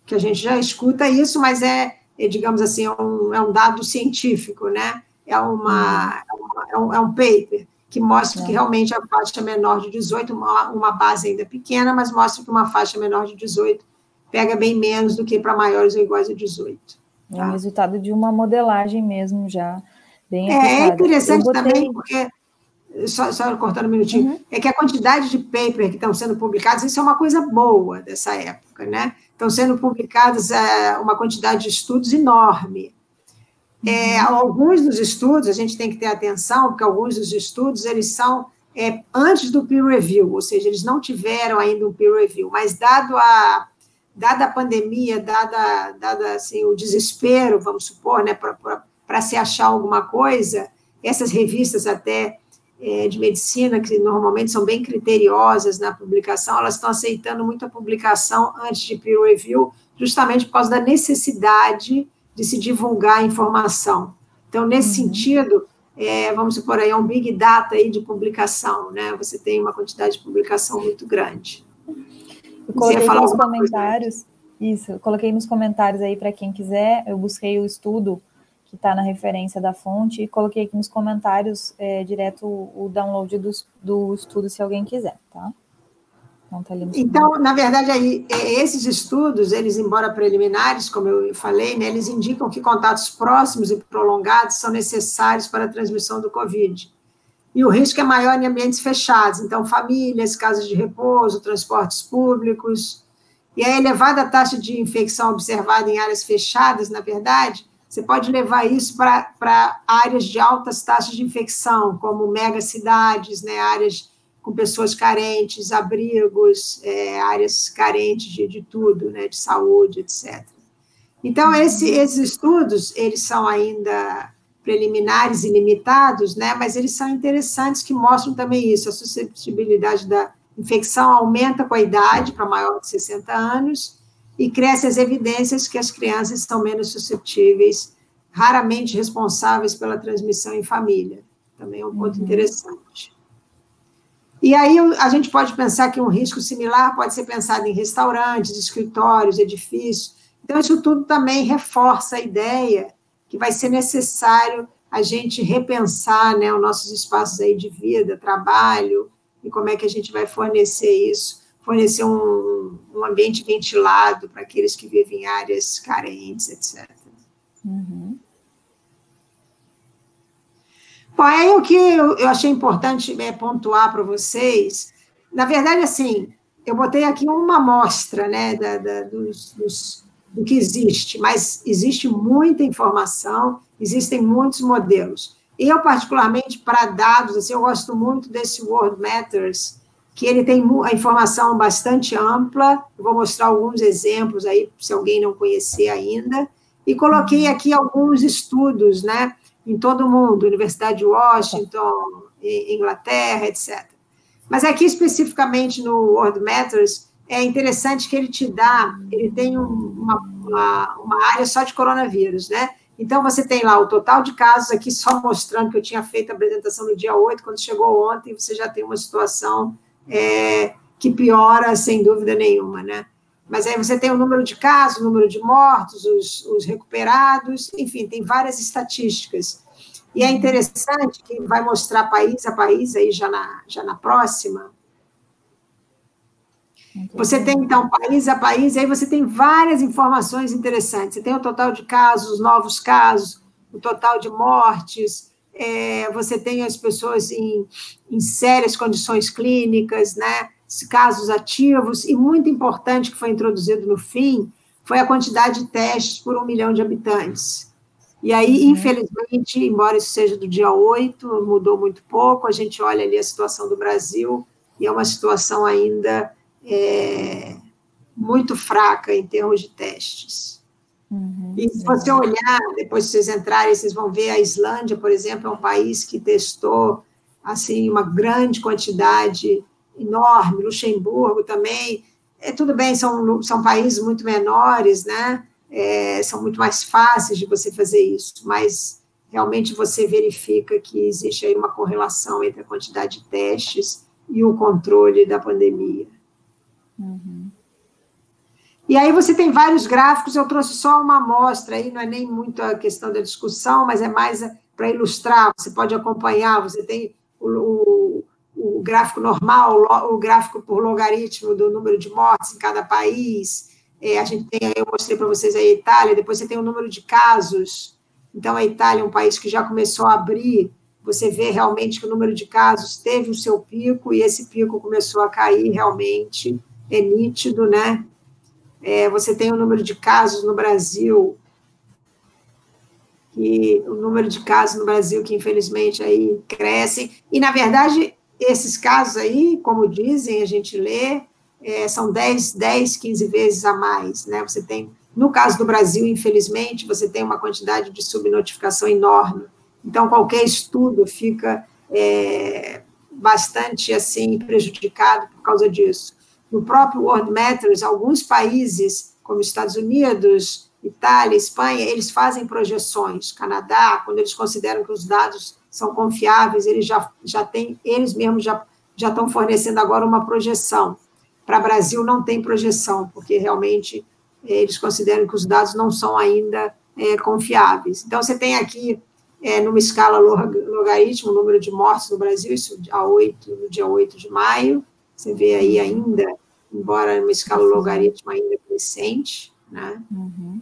que a gente já escuta isso, mas é, é digamos assim, é um, é um dado científico, né? É, uma, é, um, é um paper que mostra que é. realmente a faixa menor de 18, uma, uma base ainda pequena, mas mostra que uma faixa menor de 18 pega bem menos do que para maiores ou iguais a 18. Tá? É o resultado de uma modelagem mesmo já bem É, é interessante botei... também, porque, só, só, cortando um minutinho, uhum. é que a quantidade de papers que estão sendo publicados, isso é uma coisa boa dessa época, né? Estão sendo publicados é, uma quantidade de estudos enorme. É, uhum. alguns dos estudos, a gente tem que ter atenção, porque alguns dos estudos, eles são é, antes do peer review, ou seja, eles não tiveram ainda um peer review, mas dado a dada a pandemia, dada, dada assim, o desespero, vamos supor, né, para se achar alguma coisa, essas revistas até é, de medicina, que normalmente são bem criteriosas na publicação, elas estão aceitando muito a publicação antes de peer review, justamente por causa da necessidade de se divulgar a informação. Então, nesse uhum. sentido, é, vamos supor aí, é um big data aí de publicação, né? Você tem uma quantidade de publicação muito grande. Eu coloquei nos comentários, isso, eu coloquei nos comentários aí para quem quiser, eu busquei o estudo que está na referência da fonte e coloquei aqui nos comentários é, direto o, o download do, do estudo, se alguém quiser, tá? Então, tá então na verdade, aí, é, esses estudos, eles, embora preliminares, como eu falei, né, eles indicam que contatos próximos e prolongados são necessários para a transmissão do Covid. E o risco é maior em ambientes fechados, então famílias, casas de repouso, transportes públicos, e a elevada taxa de infecção observada em áreas fechadas, na verdade, você pode levar isso para áreas de altas taxas de infecção, como megacidades, né, áreas com pessoas carentes, abrigos, é, áreas carentes de, de tudo, né, de saúde, etc. Então, esse, esses estudos, eles são ainda preliminares e limitados, né, mas eles são interessantes que mostram também isso, a suscetibilidade da infecção aumenta com a idade para maior de 60 anos e cresce as evidências que as crianças estão menos suscetíveis, raramente responsáveis pela transmissão em família. Também é um ponto uhum. interessante. E aí a gente pode pensar que um risco similar pode ser pensado em restaurantes, escritórios, edifícios. Então, isso tudo também reforça a ideia que vai ser necessário a gente repensar né, os nossos espaços aí de vida, trabalho, e como é que a gente vai fornecer isso, fornecer um, um ambiente ventilado para aqueles que vivem em áreas carentes, etc. Uhum. Bom, aí o que eu, eu achei importante é, pontuar para vocês, na verdade, assim, eu botei aqui uma amostra né, da, da dos, dos, do que existe, mas existe muita informação, existem muitos modelos. Eu, particularmente, para dados, assim, eu gosto muito desse World Matters, que ele tem a informação bastante ampla. Vou mostrar alguns exemplos aí, se alguém não conhecer ainda. E coloquei aqui alguns estudos, né, em todo o mundo, Universidade de Washington, Inglaterra, etc. Mas aqui, especificamente no World Matters, é interessante que ele te dá, ele tem uma, uma, uma área só de coronavírus, né? Então, você tem lá o total de casos aqui, só mostrando que eu tinha feito a apresentação no dia 8, quando chegou ontem, você já tem uma situação é, que piora, sem dúvida nenhuma, né? Mas aí você tem o número de casos, o número de mortos, os, os recuperados, enfim, tem várias estatísticas. E é interessante que vai mostrar país a país, aí já na, já na próxima, você tem, então, país a país, e aí você tem várias informações interessantes. Você tem o total de casos, novos casos, o total de mortes, é, você tem as pessoas em, em sérias condições clínicas, né? casos ativos, e muito importante que foi introduzido no fim, foi a quantidade de testes por um milhão de habitantes. E aí, uhum. infelizmente, embora isso seja do dia 8, mudou muito pouco, a gente olha ali a situação do Brasil, e é uma situação ainda é, muito fraca em termos de testes. Uhum, e se você olhar, depois que vocês entrarem, vocês vão ver a Islândia, por exemplo, é um país que testou assim uma grande quantidade enorme, Luxemburgo também. É, tudo bem, são, são países muito menores, né? É, são muito mais fáceis de você fazer isso, mas realmente você verifica que existe aí uma correlação entre a quantidade de testes e o controle da pandemia. Uhum. E aí você tem vários gráficos, eu trouxe só uma amostra aí, não é nem muito a questão da discussão, mas é mais para ilustrar, você pode acompanhar, você tem o, o, o, gráfico normal, o gráfico por logaritmo do número de mortes em cada país, é, a gente tem, eu mostrei para vocês a Itália, depois você tem o número de casos, então a Itália é um país que já começou a abrir, você vê realmente que o número de casos teve o seu pico, e esse pico começou a cair realmente, é nítido, né? É, você tem o número de casos no Brasil, que o número de casos no Brasil que infelizmente aí crescem, e na verdade esses casos aí, como dizem, a gente lê, é, são 10, 10, 15 vezes a mais, né? Você tem, no caso do Brasil, infelizmente, você tem uma quantidade de subnotificação enorme, então qualquer estudo fica é, bastante assim prejudicado por causa disso no próprio World Matters, alguns países, como Estados Unidos, Itália, Espanha, eles fazem projeções. Canadá, quando eles consideram que os dados são confiáveis, eles já, já têm, eles mesmos já, já estão fornecendo agora uma projeção. Para Brasil não tem projeção, porque realmente eles consideram que os dados não são ainda é, confiáveis. Então, você tem aqui, é, numa escala logaritmo, o número de mortes no Brasil, isso a 8, no dia 8 de maio, você vê aí ainda, embora uma escala logaritmo ainda crescente, né? Uhum.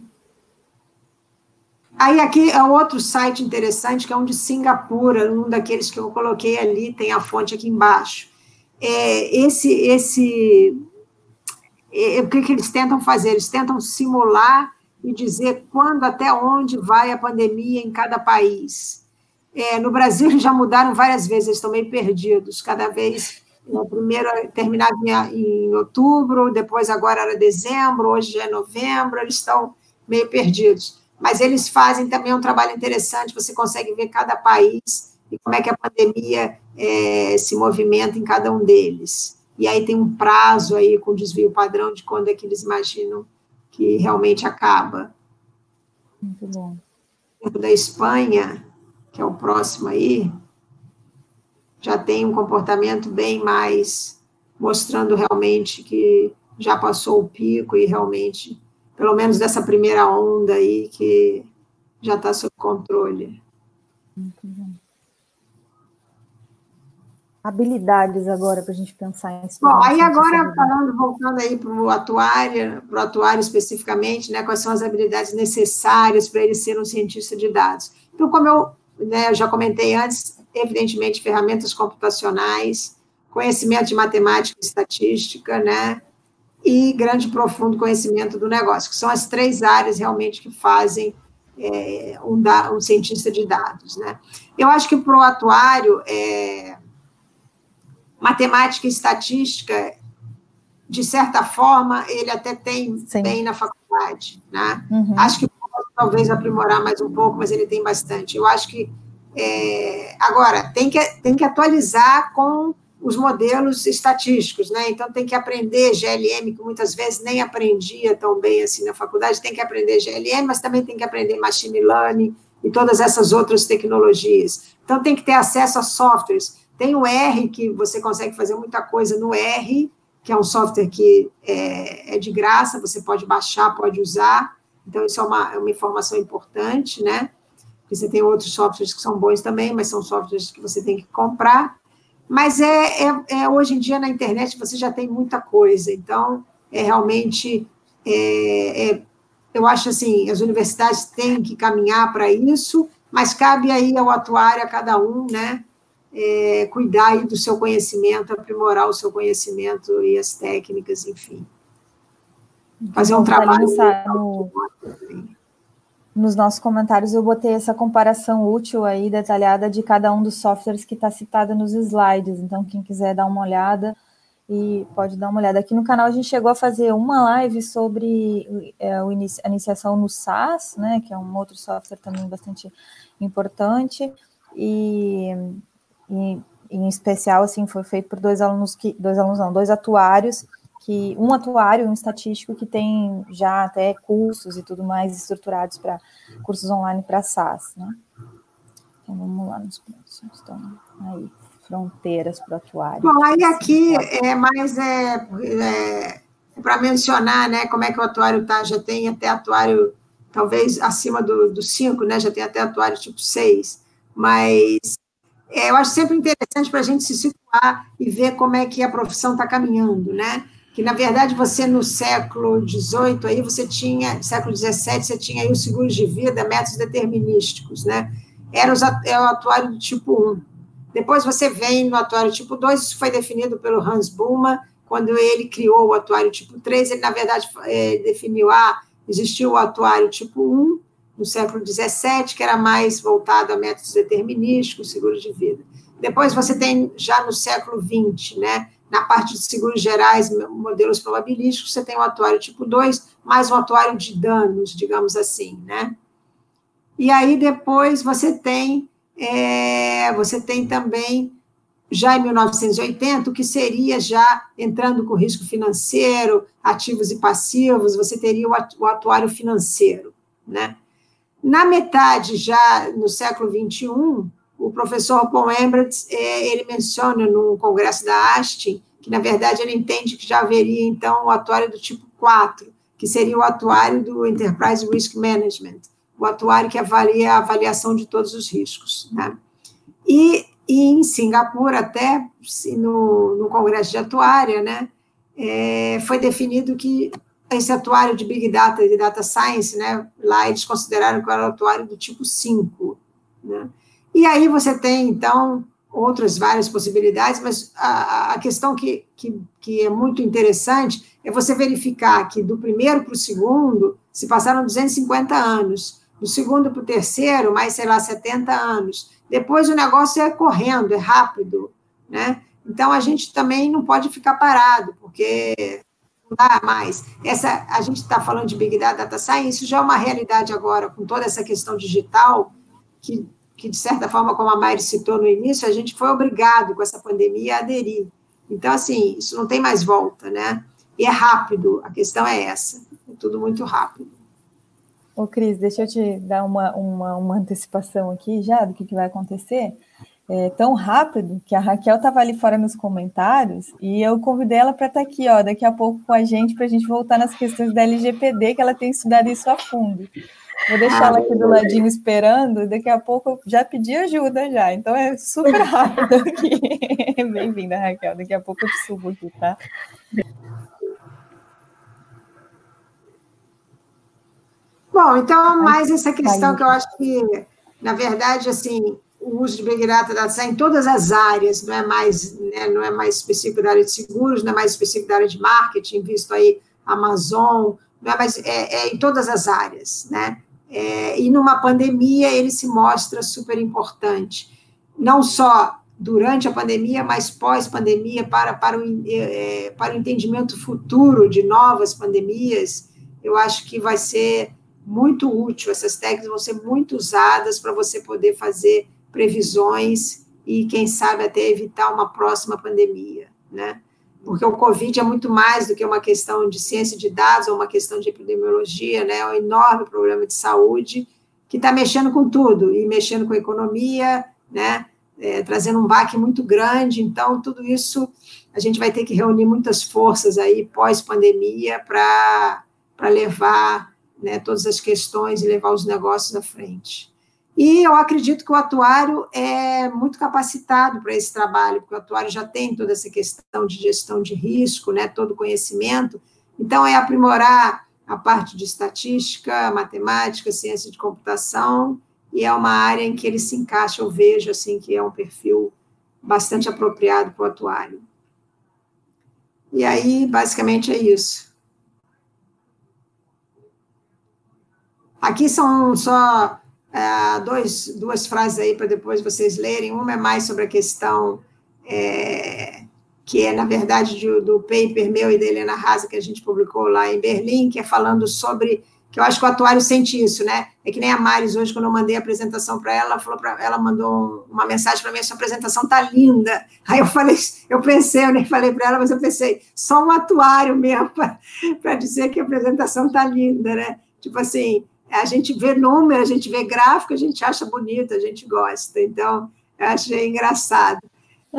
Aí aqui é outro site interessante, que é um de Singapura, um daqueles que eu coloquei ali, tem a fonte aqui embaixo. É, esse, esse, é, o que, que eles tentam fazer? Eles tentam simular e dizer quando, até onde vai a pandemia em cada país. É, no Brasil, eles já mudaram várias vezes, eles estão meio perdidos, cada vez o primeiro terminava em outubro, depois agora era dezembro, hoje é novembro, eles estão meio perdidos. Mas eles fazem também um trabalho interessante, você consegue ver cada país e como é que a pandemia é, se movimenta em cada um deles. E aí tem um prazo aí com desvio padrão de quando é que eles imaginam que realmente acaba. Muito bom. Da Espanha, que é o próximo aí, já tem um comportamento bem mais mostrando realmente que já passou o pico e realmente, pelo menos dessa primeira onda aí, que já está sob controle. Bom. Habilidades agora para a gente pensar em Bom, aí agora, falando, voltando aí para o atuário, para o atuário especificamente, né, quais são as habilidades necessárias para ele ser um cientista de dados. Então, como eu, né, eu já comentei antes, evidentemente, ferramentas computacionais, conhecimento de matemática e estatística, né, e grande e profundo conhecimento do negócio, que são as três áreas realmente que fazem é, um, da, um, cientista de dados. Né? Eu acho que para o atuário, é, matemática e estatística, de certa forma, ele até tem Sim. bem na faculdade. Né? Uhum. Acho que talvez aprimorar mais um pouco, mas ele tem bastante. Eu acho que. É, agora, tem que, tem que atualizar com os modelos estatísticos, né? Então tem que aprender GLM, que muitas vezes nem aprendia tão bem assim na faculdade, tem que aprender GLM, mas também tem que aprender machine learning e todas essas outras tecnologias. Então tem que ter acesso a softwares. Tem o R, que você consegue fazer muita coisa no R, que é um software que é, é de graça, você pode baixar, pode usar. Então, isso é uma, é uma informação importante, né? Porque você tem outros softwares que são bons também, mas são softwares que você tem que comprar. Mas é, é, é, hoje em dia na internet você já tem muita coisa, então é realmente é, é, eu acho assim, as universidades têm que caminhar para isso, mas cabe aí ao atuário, a cada um, né, é, cuidar aí do seu conhecimento, aprimorar o seu conhecimento e as técnicas, enfim. Fazer um trabalho. No, nos nossos comentários eu botei essa comparação útil aí, detalhada, de cada um dos softwares que está citada nos slides. Então, quem quiser dar uma olhada, e pode dar uma olhada. Aqui no canal a gente chegou a fazer uma live sobre é, a iniciação no SAS, né, que é um outro software também bastante importante, e, e em especial, assim, foi feito por dois alunos, que, dois alunos não, dois atuários, que um atuário, um estatístico que tem já até cursos e tudo mais estruturados para cursos online para SaaS, né? Então vamos lá nos próximos. Então, aí, fronteiras para o atuário. Bom, aí aqui é mais é, é para mencionar, né, como é que o atuário está, já tem até atuário talvez acima do 5, né, já tem até atuário tipo 6, mas é, eu acho sempre interessante para a gente se situar e ver como é que a profissão está caminhando, né? Que na verdade você no século XVIII aí você tinha, século XVII você tinha aí os seguros de vida, métodos determinísticos, né? Era, os, é o atuário do tipo 1. Depois você vem no atuário tipo 2, isso foi definido pelo Hans Bullmann, quando ele criou o atuário tipo 3, ele na verdade é, definiu, ah, existiu o atuário tipo 1 no século XVII, que era mais voltado a métodos determinísticos, seguros de vida. Depois você tem já no século XX, né? Na parte de seguros gerais, modelos probabilísticos, você tem o atuário tipo 2, mais um atuário de danos, digamos assim, né? E aí depois você tem, é, você tem também, já em 1980, o que seria já entrando com risco financeiro, ativos e passivos, você teria o atuário financeiro, né? Na metade, já no século 21, o professor Paul Embretts, é, ele menciona no congresso da Astin, que, na verdade, ele entende que já haveria, então, o atuário do tipo 4, que seria o atuário do Enterprise Risk Management, o atuário que avalia a avaliação de todos os riscos. Né? E, e em Singapura, até no, no Congresso de Atuária, né, é, foi definido que esse atuário de Big Data e Data Science, né, lá eles consideraram que era o atuário do tipo 5. Né? E aí você tem, então, outras várias possibilidades, mas a, a questão que, que, que, é muito interessante é você verificar que do primeiro para o segundo se passaram 250 anos, do segundo para o terceiro, mais, sei lá, 70 anos. Depois o negócio é correndo, é rápido, né? Então a gente também não pode ficar parado, porque não dá mais. Essa, a gente está falando de Big Data, Data Science, isso já é uma realidade agora, com toda essa questão digital, que que, de certa forma, como a Mari citou no início, a gente foi obrigado com essa pandemia a aderir. Então, assim, isso não tem mais volta, né? E é rápido, a questão é essa, é tudo muito rápido. Ô, Cris, deixa eu te dar uma, uma, uma antecipação aqui já do que, que vai acontecer. É tão rápido que a Raquel estava ali fora nos comentários e eu convidei ela para estar tá aqui, ó, daqui a pouco com a gente, para a gente voltar nas questões da LGPD, que ela tem estudado isso a fundo. Vou deixar ela aqui do ladinho esperando, daqui a pouco eu já pedi ajuda já, então é super rápido aqui. Bem-vinda, Raquel, daqui a pouco eu te subo aqui, tá? Bom, então, mais essa questão que eu acho que, na verdade, assim, o uso de Big Data está em todas as áreas, não é mais, né, não é mais específico da área de seguros, não é mais específico da área de marketing, visto aí Amazon, não é mais, é, é em todas as áreas, né? É, e numa pandemia ele se mostra super importante, não só durante a pandemia, mas pós-pandemia, para, para, o, é, para o entendimento futuro de novas pandemias, eu acho que vai ser muito útil, essas técnicas vão ser muito usadas para você poder fazer previsões e, quem sabe, até evitar uma próxima pandemia, né? Porque o Covid é muito mais do que uma questão de ciência de dados ou uma questão de epidemiologia, né? É um enorme problema de saúde que está mexendo com tudo e mexendo com a economia, né? É, trazendo um baque muito grande. Então, tudo isso a gente vai ter que reunir muitas forças aí pós-pandemia para levar né, todas as questões e levar os negócios à frente. E eu acredito que o atuário é muito capacitado para esse trabalho, porque o atuário já tem toda essa questão de gestão de risco, né, todo o conhecimento. Então, é aprimorar a parte de estatística, matemática, ciência de computação, e é uma área em que ele se encaixa, eu vejo, assim, que é um perfil bastante apropriado para o atuário. E aí, basicamente, é isso. Aqui são só é, dois, duas frases aí para depois vocês lerem. Uma é mais sobre a questão é, que é, na verdade, de, do paper meu e da Helena Rasa, que a gente publicou lá em Berlim, que é falando sobre que eu acho que o atuário sente isso, né? É que nem a Maris hoje, quando eu mandei a apresentação para ela, falou para ela mandou uma mensagem para mim, sua apresentação tá linda. Aí eu falei, eu pensei, eu nem falei para ela, mas eu pensei, só um atuário mesmo para dizer que a apresentação tá linda, né? Tipo assim, a gente vê número, a gente vê gráfico, a gente acha bonito, a gente gosta. Então, eu achei engraçado.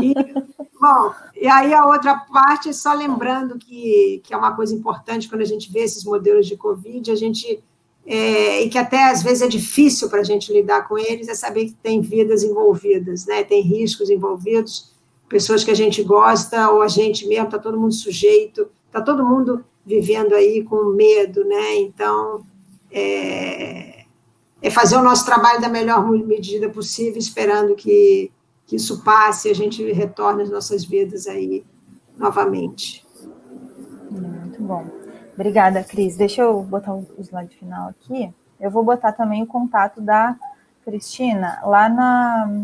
E, bom, e aí a outra parte, só lembrando que, que é uma coisa importante quando a gente vê esses modelos de Covid, a gente, é, e que até às vezes é difícil para a gente lidar com eles, é saber que tem vidas envolvidas, né? tem riscos envolvidos, pessoas que a gente gosta, ou a gente mesmo, está todo mundo sujeito, está todo mundo vivendo aí com medo, né? Então, é, é fazer o nosso trabalho da melhor medida possível, esperando que, que isso passe e a gente retorne às nossas vidas aí novamente. Muito bom. Obrigada, Cris. Deixa eu botar o slide final aqui. Eu vou botar também o contato da Cristina lá na,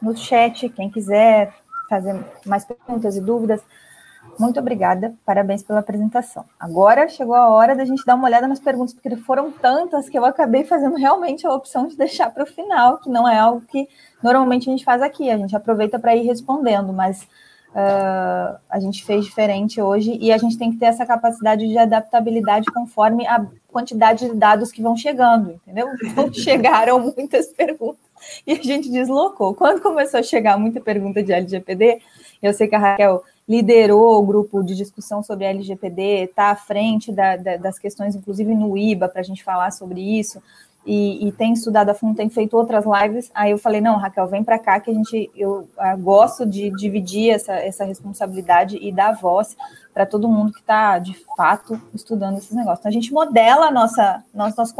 no chat. Quem quiser fazer mais perguntas e dúvidas, muito obrigada, parabéns pela apresentação. Agora chegou a hora da gente dar uma olhada nas perguntas, porque foram tantas que eu acabei fazendo realmente a opção de deixar para o final, que não é algo que normalmente a gente faz aqui, a gente aproveita para ir respondendo, mas uh, a gente fez diferente hoje e a gente tem que ter essa capacidade de adaptabilidade conforme a quantidade de dados que vão chegando, entendeu? Então, chegaram muitas perguntas e a gente deslocou. Quando começou a chegar muita pergunta de LGPD, eu sei que a Raquel liderou o grupo de discussão sobre LGPD, está à frente da, da, das questões, inclusive no IBA, para a gente falar sobre isso, e, e, tem estudado a fundo, tem feito outras lives. Aí eu falei, não, Raquel, vem para cá que a gente, eu, eu gosto de dividir essa, essa responsabilidade e dar voz para todo mundo que está, de fato, estudando esses negócios. Então, a gente modela nossa, nosso, nosso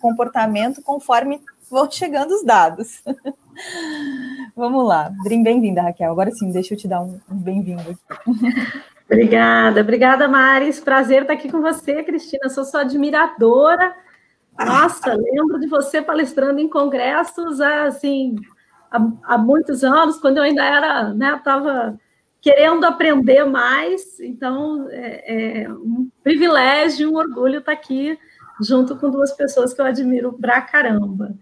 comportamento conforme vão chegando os dados. Vamos lá. Bem-vinda, Raquel. Agora sim, deixa eu te dar um, bem-vindo. Obrigada, obrigada, Maris. Prazer estar aqui com você, Cristina. Sou sua admiradora. Nossa, lembro de você palestrando em congressos assim há, há muitos anos, quando eu ainda era, né, estava querendo aprender mais. Então, é, é um privilégio, um orgulho estar aqui junto com duas pessoas que eu admiro pra caramba.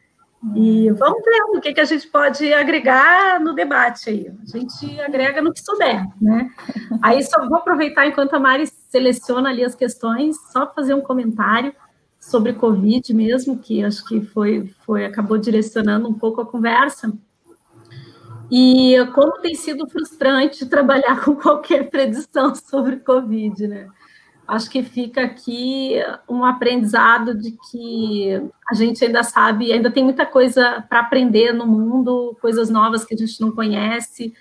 E vamos ver o que, que a gente pode agregar no debate aí. A gente agrega no que souber, né? Aí só vou aproveitar enquanto a Mari seleciona ali as questões, só fazer um comentário sobre Covid mesmo, que acho que foi, foi acabou direcionando um pouco a conversa. E como tem sido frustrante trabalhar com qualquer predição sobre Covid, né? Acho que fica aqui um aprendizado de que a gente ainda sabe, ainda tem muita coisa para aprender no mundo, coisas novas que a gente não conhece.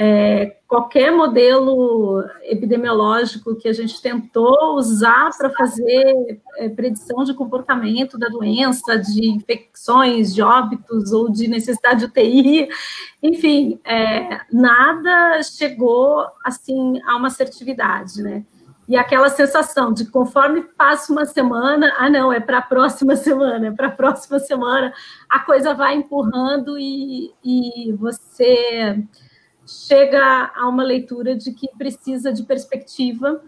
É, qualquer modelo epidemiológico que a gente tentou usar para fazer é, predição de comportamento da doença, de infecções, de óbitos ou de necessidade de UTI, enfim, é, nada chegou assim a uma assertividade, né? E aquela sensação de conforme passa uma semana, ah, não, é para a próxima semana, é para a próxima semana, a coisa vai empurrando e, e você chega a uma leitura de que precisa de perspectiva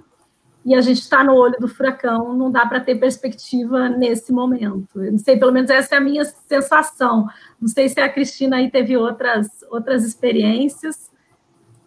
e a gente está no olho do furacão, não dá para ter perspectiva nesse momento. Eu não sei, pelo menos essa é a minha sensação. Não sei se a Cristina aí teve outras, outras experiências.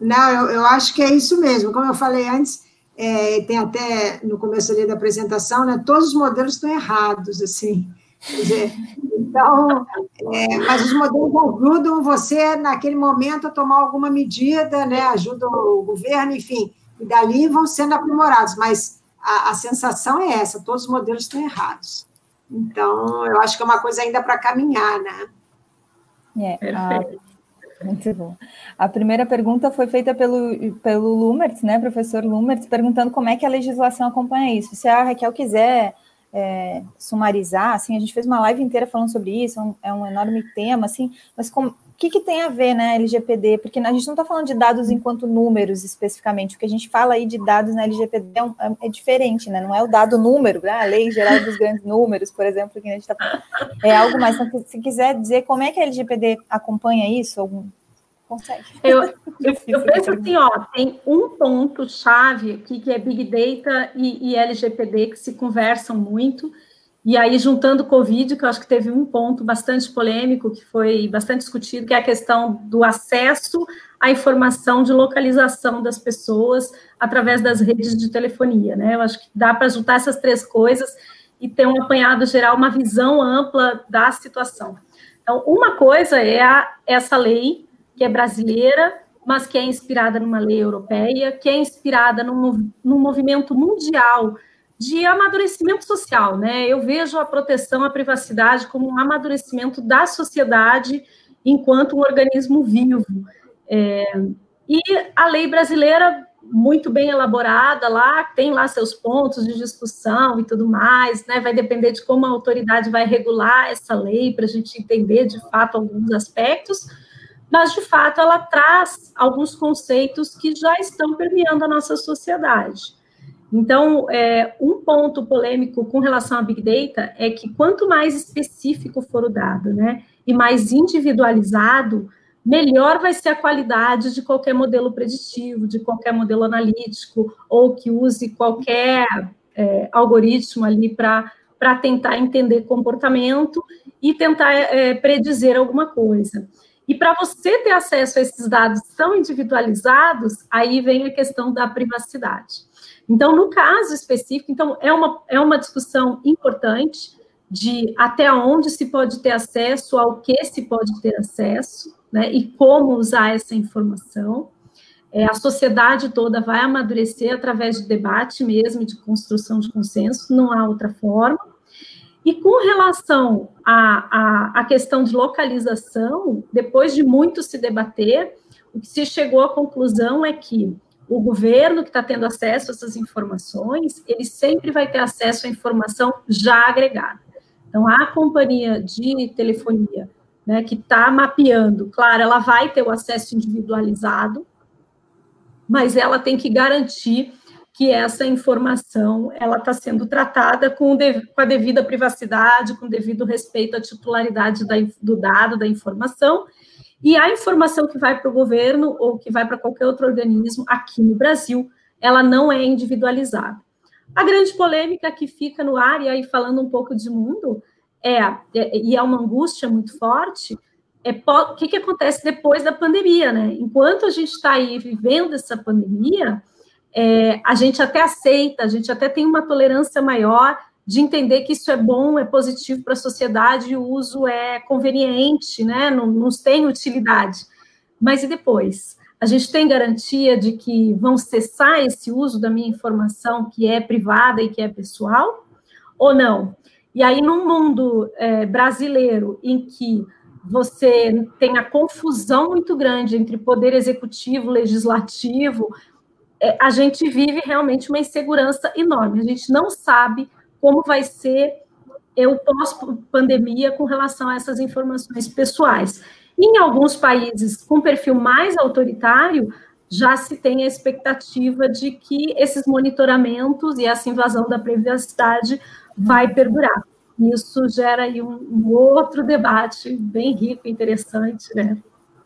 Não, eu, eu acho que é isso mesmo. Como eu falei antes, é, tem até no começo ali da apresentação, né? Todos os modelos estão errados, assim. Dizer, então, é, mas os modelos ajudam você, naquele momento, a tomar alguma medida, né? Ajudam o governo, enfim, e dali vão sendo aprimorados, mas a, a sensação é essa, todos os modelos estão errados. Então, eu acho que é uma coisa ainda para caminhar, né? É, a, muito bom. A primeira pergunta foi feita pelo, pelo Lumertz, né, professor Lumertz, perguntando como é que a legislação acompanha isso. Se a Raquel quiser é, sumarizar, assim, a gente fez uma live inteira falando sobre isso, é um, é um enorme tema, assim, mas com, que, que tem a ver, né, LGPD? Porque a gente não está falando de dados enquanto números especificamente, o que a gente fala aí de dados na LGPD é, um, é, é diferente, né, não é o dado número, né? a lei geral dos grandes números, por exemplo, que a gente está é algo mais, então, se quiser dizer como é que a LGPD acompanha isso, algum, consegue. Eu, eu, eu penso assim, ó, tem um ponto-chave aqui que é Big Data e, e, LGPD que se conversam muito, e aí juntando Covid, que eu acho que teve um ponto bastante polêmico, que foi bastante discutido, que é a questão do acesso à informação de localização das pessoas através das redes de telefonia, né? Eu acho que dá para juntar essas três coisas e ter um apanhado geral, uma visão ampla da situação. Então, uma coisa é a, essa lei que é brasileira, mas que é inspirada numa lei europeia, que é inspirada num, num movimento mundial de amadurecimento social, né? Eu vejo a proteção à privacidade como um amadurecimento da sociedade enquanto um organismo vivo. É, e a lei brasileira, muito bem elaborada lá, tem lá seus pontos de discussão e tudo mais, né? Vai depender de como a autoridade vai regular essa lei para a gente entender de fato alguns aspectos mas de fato ela traz alguns conceitos que já estão permeando a nossa sociedade. Então, é, um ponto polêmico com relação a Big Data é que quanto mais específico for o dado, né, e mais individualizado, melhor vai ser a qualidade de qualquer modelo preditivo, de qualquer modelo analítico, ou que use qualquer é, algoritmo ali para tentar entender comportamento e tentar é, predizer alguma coisa. E para você ter acesso a esses dados tão individualizados, aí vem a questão da privacidade. Então, no caso específico, então é uma, é uma discussão importante de até onde se pode ter acesso, ao que se pode ter acesso, né, e como usar essa informação. É, a sociedade toda vai amadurecer através de debate mesmo, de construção de consenso, não há outra forma. E com relação à, à, à, questão de localização, depois de muito se debater, o que se chegou à conclusão é que o governo que está tendo acesso a essas informações, ele sempre vai ter acesso à informação já agregada. Então, a companhia de telefonia né, que está mapeando, claro, ela vai ter o acesso individualizado, mas ela tem que garantir que essa informação ela está sendo tratada com, com, a devida privacidade, com devido respeito à titularidade da, do dado, da informação, e a informação que vai para o governo ou que vai para qualquer outro organismo aqui no Brasil, ela não é individualizada. A grande polêmica que fica no ar, e aí falando um pouco de mundo, é, é e é uma angústia muito forte, é o que, que acontece depois da pandemia, né? Enquanto a gente está aí vivendo essa pandemia, é, a gente até aceita, a gente até tem uma tolerância maior de entender que isso é bom, é positivo para a sociedade, o uso é conveniente, né? Não, nos tem utilidade. Mas e depois? A gente tem garantia de que vão cessar esse uso da minha informação que é privada e que é pessoal? Ou não? E aí, num mundo é, brasileiro em que você tem a confusão muito grande entre poder executivo, legislativo, é, a gente vive realmente uma insegurança enorme. A gente não sabe como vai ser o pós-pandemia com relação a essas informações pessoais. Em alguns países com perfil mais autoritário, já se tem a expectativa de que esses monitoramentos e essa invasão da privacidade vai perdurar. Isso gera aí um, um outro debate bem rico interessante, né?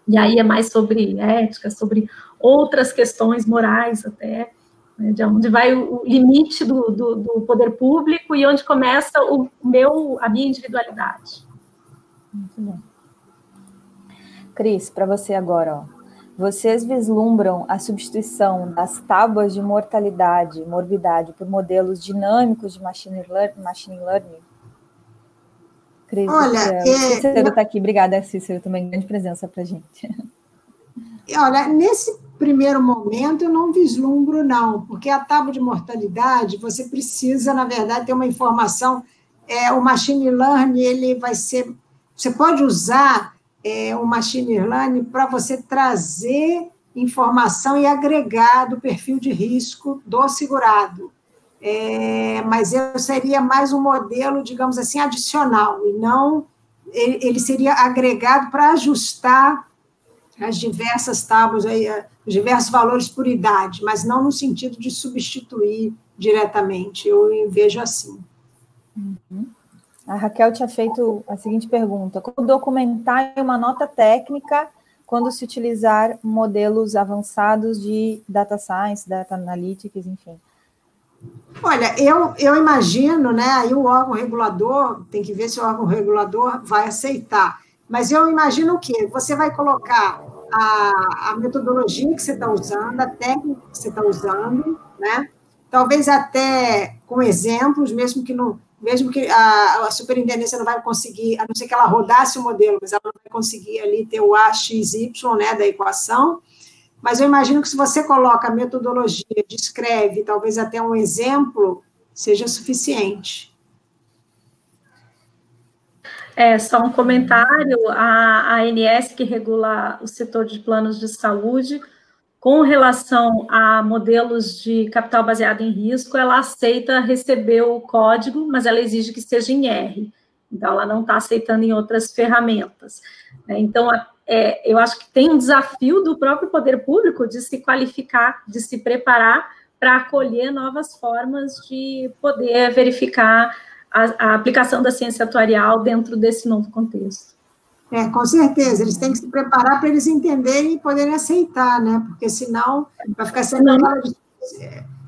E aí é mais sobre ética, sobre outras questões morais até, né, de onde vai o limite do, do, do, poder público e onde começa o meu, a minha individualidade. Muito bom. Cris, para você agora, ó. Vocês vislumbram a substituição das tábuas de mortalidade, morbidade, por modelos dinâmicos de machine learning? Machine learning? Cris, Olha, é, Cícero está aqui. Obrigada, Cícero, também grande presença para a gente. Olha, nesse primeiro momento eu não vislumbro, não, porque a tábua de mortalidade, você precisa, na verdade, ter uma informação. É, o machine learning, ele vai ser. Você pode usar é, o machine learning para você trazer informação e agregar do perfil de risco do segurado. É, mas eu seria mais um modelo, digamos assim, adicional, e não ele, seria agregado para ajustar as diversas tábuas, aí, diversos valores por idade, mas não no sentido de substituir diretamente. Eu vejo assim. Uhum. A Raquel tinha feito a seguinte pergunta: como documentar uma nota técnica quando se utilizar modelos avançados de data science, data analytics, enfim? Olha, eu, eu imagino, né? Aí o órgão regulador tem que ver se o órgão regulador vai aceitar. Mas eu imagino o quê? Você vai colocar a, a metodologia que você está usando, a técnica que você está usando, né? Talvez até com exemplos, mesmo que não, mesmo que a, a, superintendência não vai conseguir, a não ser que ela rodasse o modelo, mas ela não vai conseguir ali ter o AXY, né, da equação. Mas eu imagino que se você coloca a metodologia, descreve, talvez até um exemplo, seja suficiente. É, só um comentário, a, ANS, que regula o setor de planos de saúde, com relação a modelos de capital baseado em risco, ela aceita receber o código, mas ela exige que seja em R. Então, ela não está aceitando em outras ferramentas. Né? Então, é, eu acho que tem um desafio do próprio poder público de se qualificar, de se preparar para acolher novas formas de poder verificar a, a aplicação da ciência atuarial dentro desse novo contexto. É, com certeza, eles têm que se preparar para eles entenderem e poderem aceitar, né? Porque senão vai ficar sendo aquela.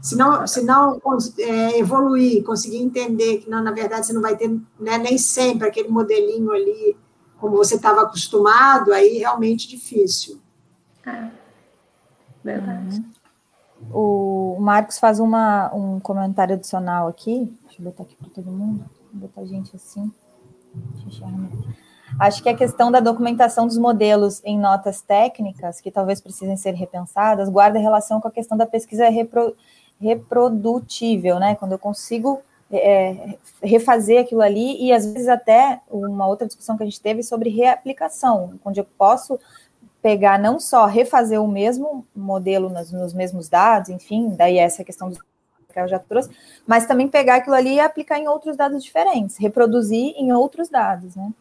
Se não, se não é, evoluir, conseguir entender que, não, na verdade, você não vai ter né, nem sempre aquele modelinho ali como você estava acostumado, aí realmente difícil. É, verdade. Uhum. O Marcos faz uma, um comentário adicional aqui. Deixa eu botar aqui para todo mundo. Vou botar a gente assim. Acho que a questão da documentação dos modelos em notas técnicas, que talvez precisem ser repensadas, guarda relação com a questão da pesquisa repro, reprodutível, né? Quando eu consigo é, refazer aquilo ali, e às vezes até uma outra discussão que a gente teve sobre reaplicação, onde eu posso pegar não só refazer o mesmo modelo nos, nos mesmos dados, enfim, daí essa questão que eu já trouxe, mas também pegar aquilo ali e aplicar em outros dados diferentes, reproduzir em outros dados, né?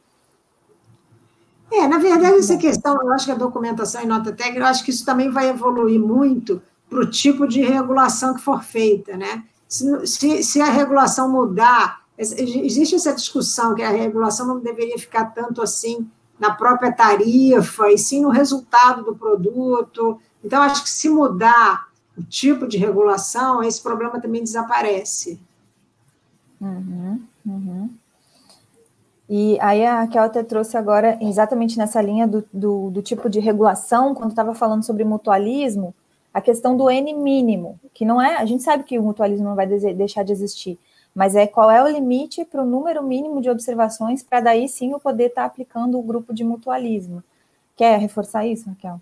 É, na verdade, essa questão, eu acho que a documentação em nota técnica, eu acho que isso também vai evoluir muito para o tipo de regulação que for feita, né? Se, se, se, a regulação mudar, existe essa discussão que a regulação não deveria ficar tanto assim na própria tarifa, e sim no resultado do produto. Então, acho que se mudar o tipo de regulação, esse problema também desaparece. Uhum, uhum. E aí a Raquel até trouxe agora, exatamente nessa linha do, do, do tipo de regulação, quando estava falando sobre mutualismo, a questão do N mínimo, que não é, a gente sabe que o mutualismo não vai deixar de existir, mas é qual é o limite para o número mínimo de observações para daí sim eu poder estar tá aplicando o grupo de mutualismo. Quer reforçar isso, Raquel?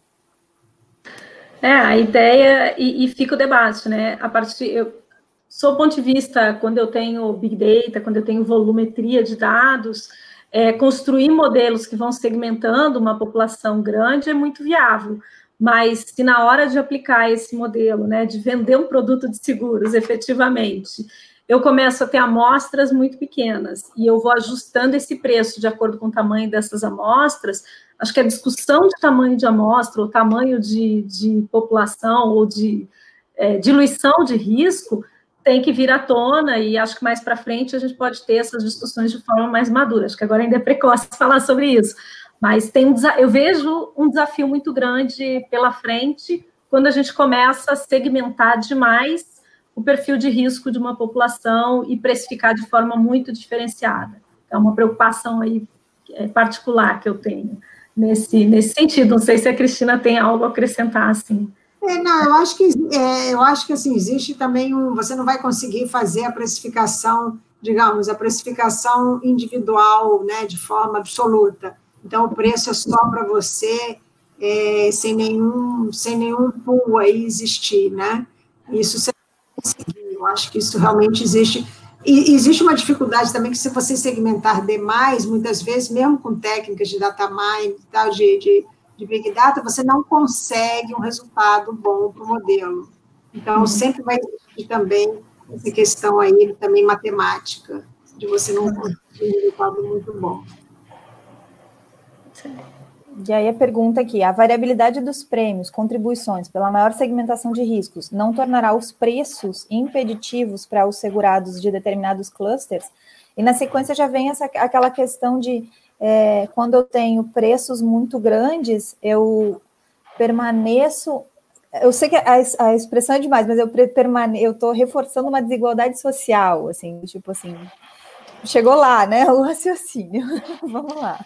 É, a ideia, e, e fica o debate, né? A partir, eu, sob o ponto de vista, quando eu tenho Big Data, quando eu tenho volumetria de dados, é, construir modelos que vão segmentando uma população grande é muito viável. Mas se na hora de aplicar esse modelo, né, de vender um produto de seguros efetivamente, eu começo a ter amostras muito pequenas e eu vou ajustando esse preço de acordo com o tamanho dessas amostras, acho que a discussão de tamanho de amostra, ou tamanho de, de população, ou de é, diluição de risco, tem que vir à tona, e acho que mais para frente a gente pode ter essas discussões de forma mais madura. Acho que agora ainda é precoce falar sobre isso. Mas tem um, eu vejo um desafio muito grande pela frente quando a gente começa a segmentar demais o perfil de risco de uma população e precificar de forma muito diferenciada. É uma preocupação aí é, particular que eu tenho nesse, nesse sentido. Não sei se a Cristina tem algo a acrescentar, assim. É, não, eu acho que é, eu acho que assim existe também um. Você não vai conseguir fazer a precificação, digamos, a precificação individual, né, de forma absoluta. Então, o preço é só para você, é, sem, nenhum, sem nenhum pool aí existir, né? Isso você conseguir. Eu acho que isso realmente existe. E existe uma dificuldade também que se você segmentar demais, muitas vezes, mesmo com técnicas de data mining e tal, de, de, de Big Data, você não consegue um resultado bom para o modelo. Então, uhum. sempre vai existir também essa questão aí, também matemática, de você não conseguir um resultado muito bom. E aí a pergunta aqui, a variabilidade dos prêmios, contribuições pela maior segmentação de riscos não tornará os preços impeditivos para os segurados de determinados clusters? E na sequência já vem essa, aquela questão de é, quando eu tenho preços muito grandes, eu permaneço. Eu sei que a, a expressão é demais, mas eu permane, eu estou reforçando uma desigualdade social, assim, tipo assim, chegou lá, né? O raciocínio. Vamos lá,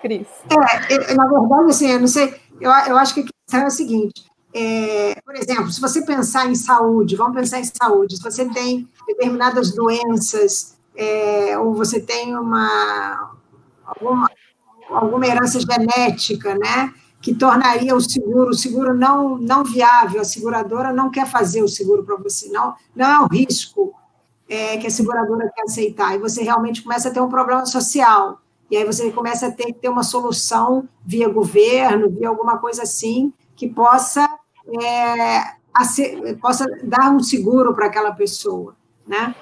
Cris. É, na verdade, assim, eu não sei, eu, eu acho que a questão é o seguinte. É, por exemplo, se você pensar em saúde, vamos pensar em saúde, se você tem determinadas doenças, é, ou você tem uma alguma, alguma herança genética, né, que tornaria o seguro, o seguro não, não viável, a seguradora não quer fazer o seguro para você, não, não é um risco, é, que a seguradora quer aceitar, e você realmente começa a ter um problema social, e aí você começa a ter que ter uma solução via governo, via alguma coisa assim, que possa, é, possa dar um seguro para aquela pessoa, né?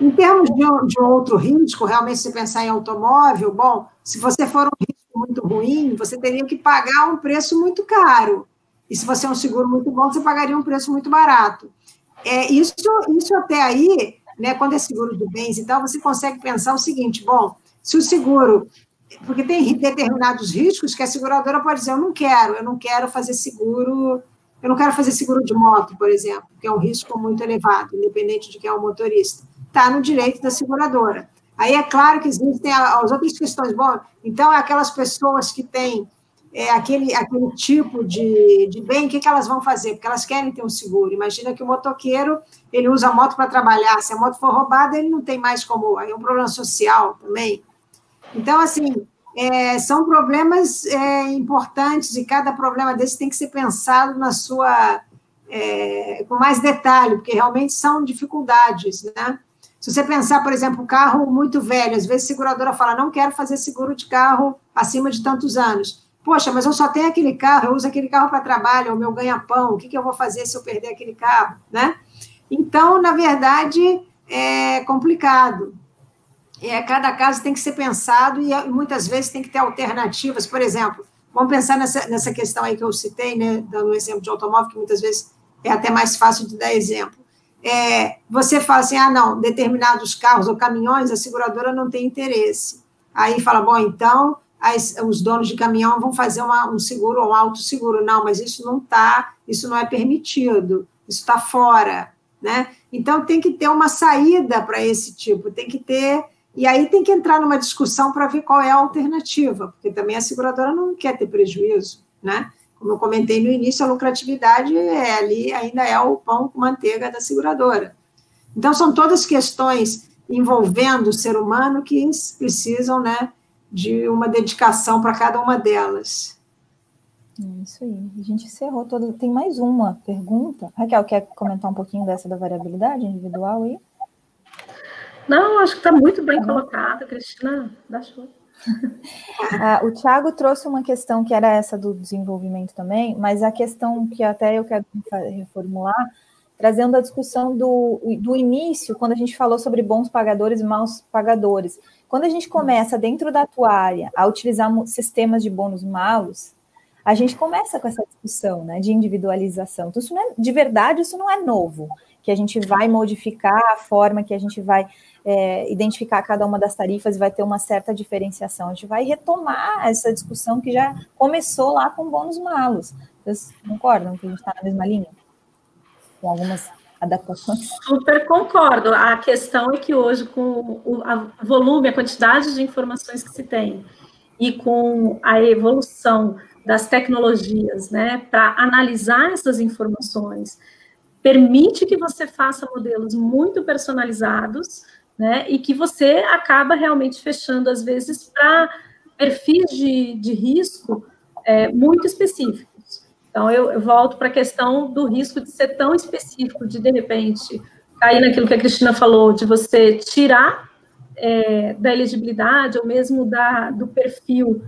Em termos de, de outro risco, realmente, se pensar em automóvel, bom, se você for um risco muito ruim, você teria que pagar um preço muito caro. E se você é um seguro muito bom, você pagaria um preço muito barato. É, isso, isso até aí né, quando é seguro de bens e tal, você consegue pensar o seguinte: bom, se o seguro. Porque tem determinados riscos que a seguradora pode dizer, eu não quero, eu não quero fazer seguro, eu não quero fazer seguro de moto, por exemplo, que é um risco muito elevado, independente de quem é o motorista. Está no direito da seguradora. Aí é claro que existem as outras questões. Bom, então, é aquelas pessoas que têm é, aquele, aquele tipo de, de bem, o que, que elas vão fazer? Porque elas querem ter um seguro. Imagina que o motoqueiro, ele usa a moto para trabalhar, se a moto for roubada, ele não tem mais como... É um problema social também. Então, assim, é, são problemas é, importantes e cada problema desse tem que ser pensado na sua... É, com mais detalhe, porque realmente são dificuldades, né? Se você pensar, por exemplo, carro muito velho, às vezes a seguradora fala, não quero fazer seguro de carro acima de tantos anos. Poxa, mas eu só tenho aquele carro, eu uso aquele carro para trabalho, é o meu ganha-pão, o que, que eu vou fazer se eu perder aquele carro, né? Então, na verdade, é complicado. É, cada caso tem que ser pensado e muitas vezes tem que ter alternativas. Por exemplo, vamos pensar nessa, nessa questão aí que eu citei, né, dando um exemplo de automóvel, que muitas vezes é até mais fácil de dar exemplo. É, você fala assim, ah, não, determinados carros ou caminhões, a seguradora não tem interesse. Aí fala, bom, então as, os donos de caminhão vão fazer uma, um seguro ou um autosseguro. Não, mas isso não está, isso não é permitido, isso está fora, né? Então tem que ter uma saída para esse tipo, tem que ter. E aí tem que entrar numa discussão para ver qual é a alternativa, porque também a seguradora não quer ter prejuízo, né? Como eu comentei no início, a lucratividade é ali ainda é o pão com manteiga da seguradora. Então são todas questões envolvendo o ser humano que precisam, né, de uma dedicação para cada uma delas. É isso aí. A gente encerrou toda. Tem mais uma pergunta. Raquel, quer comentar um pouquinho dessa da variabilidade individual aí? Não, acho que está muito bem tá colocado, Cristina. Dá show. ah, o Thiago trouxe uma questão que era essa do desenvolvimento também, mas a questão que até eu quero reformular, trazendo a discussão do, do início, quando a gente falou sobre bons pagadores e maus pagadores. Quando a gente começa dentro da tua área a utilizar sistemas de bônus malos, a gente começa com essa discussão né, de individualização. Então, isso não é, de verdade, isso não é novo, que a gente vai modificar a forma que a gente vai é, identificar cada uma das tarifas e vai ter uma certa diferenciação. A gente vai retomar essa discussão que já começou lá com bônus malos. Vocês concordam que a gente está na mesma linha? Com algumas adaptações? Super concordo. A questão é que hoje, com o volume, a quantidade de informações que se tem e com a evolução das tecnologias, né, para analisar essas informações, permite que você faça modelos muito personalizados, né, e que você acaba realmente fechando, às vezes, para perfis de, de risco é, muito específicos. Então, eu, eu volto para a questão do risco de ser tão específico, de, de repente, cair naquilo que a Cristina falou, de você tirar é, da elegibilidade, ou mesmo da, do perfil,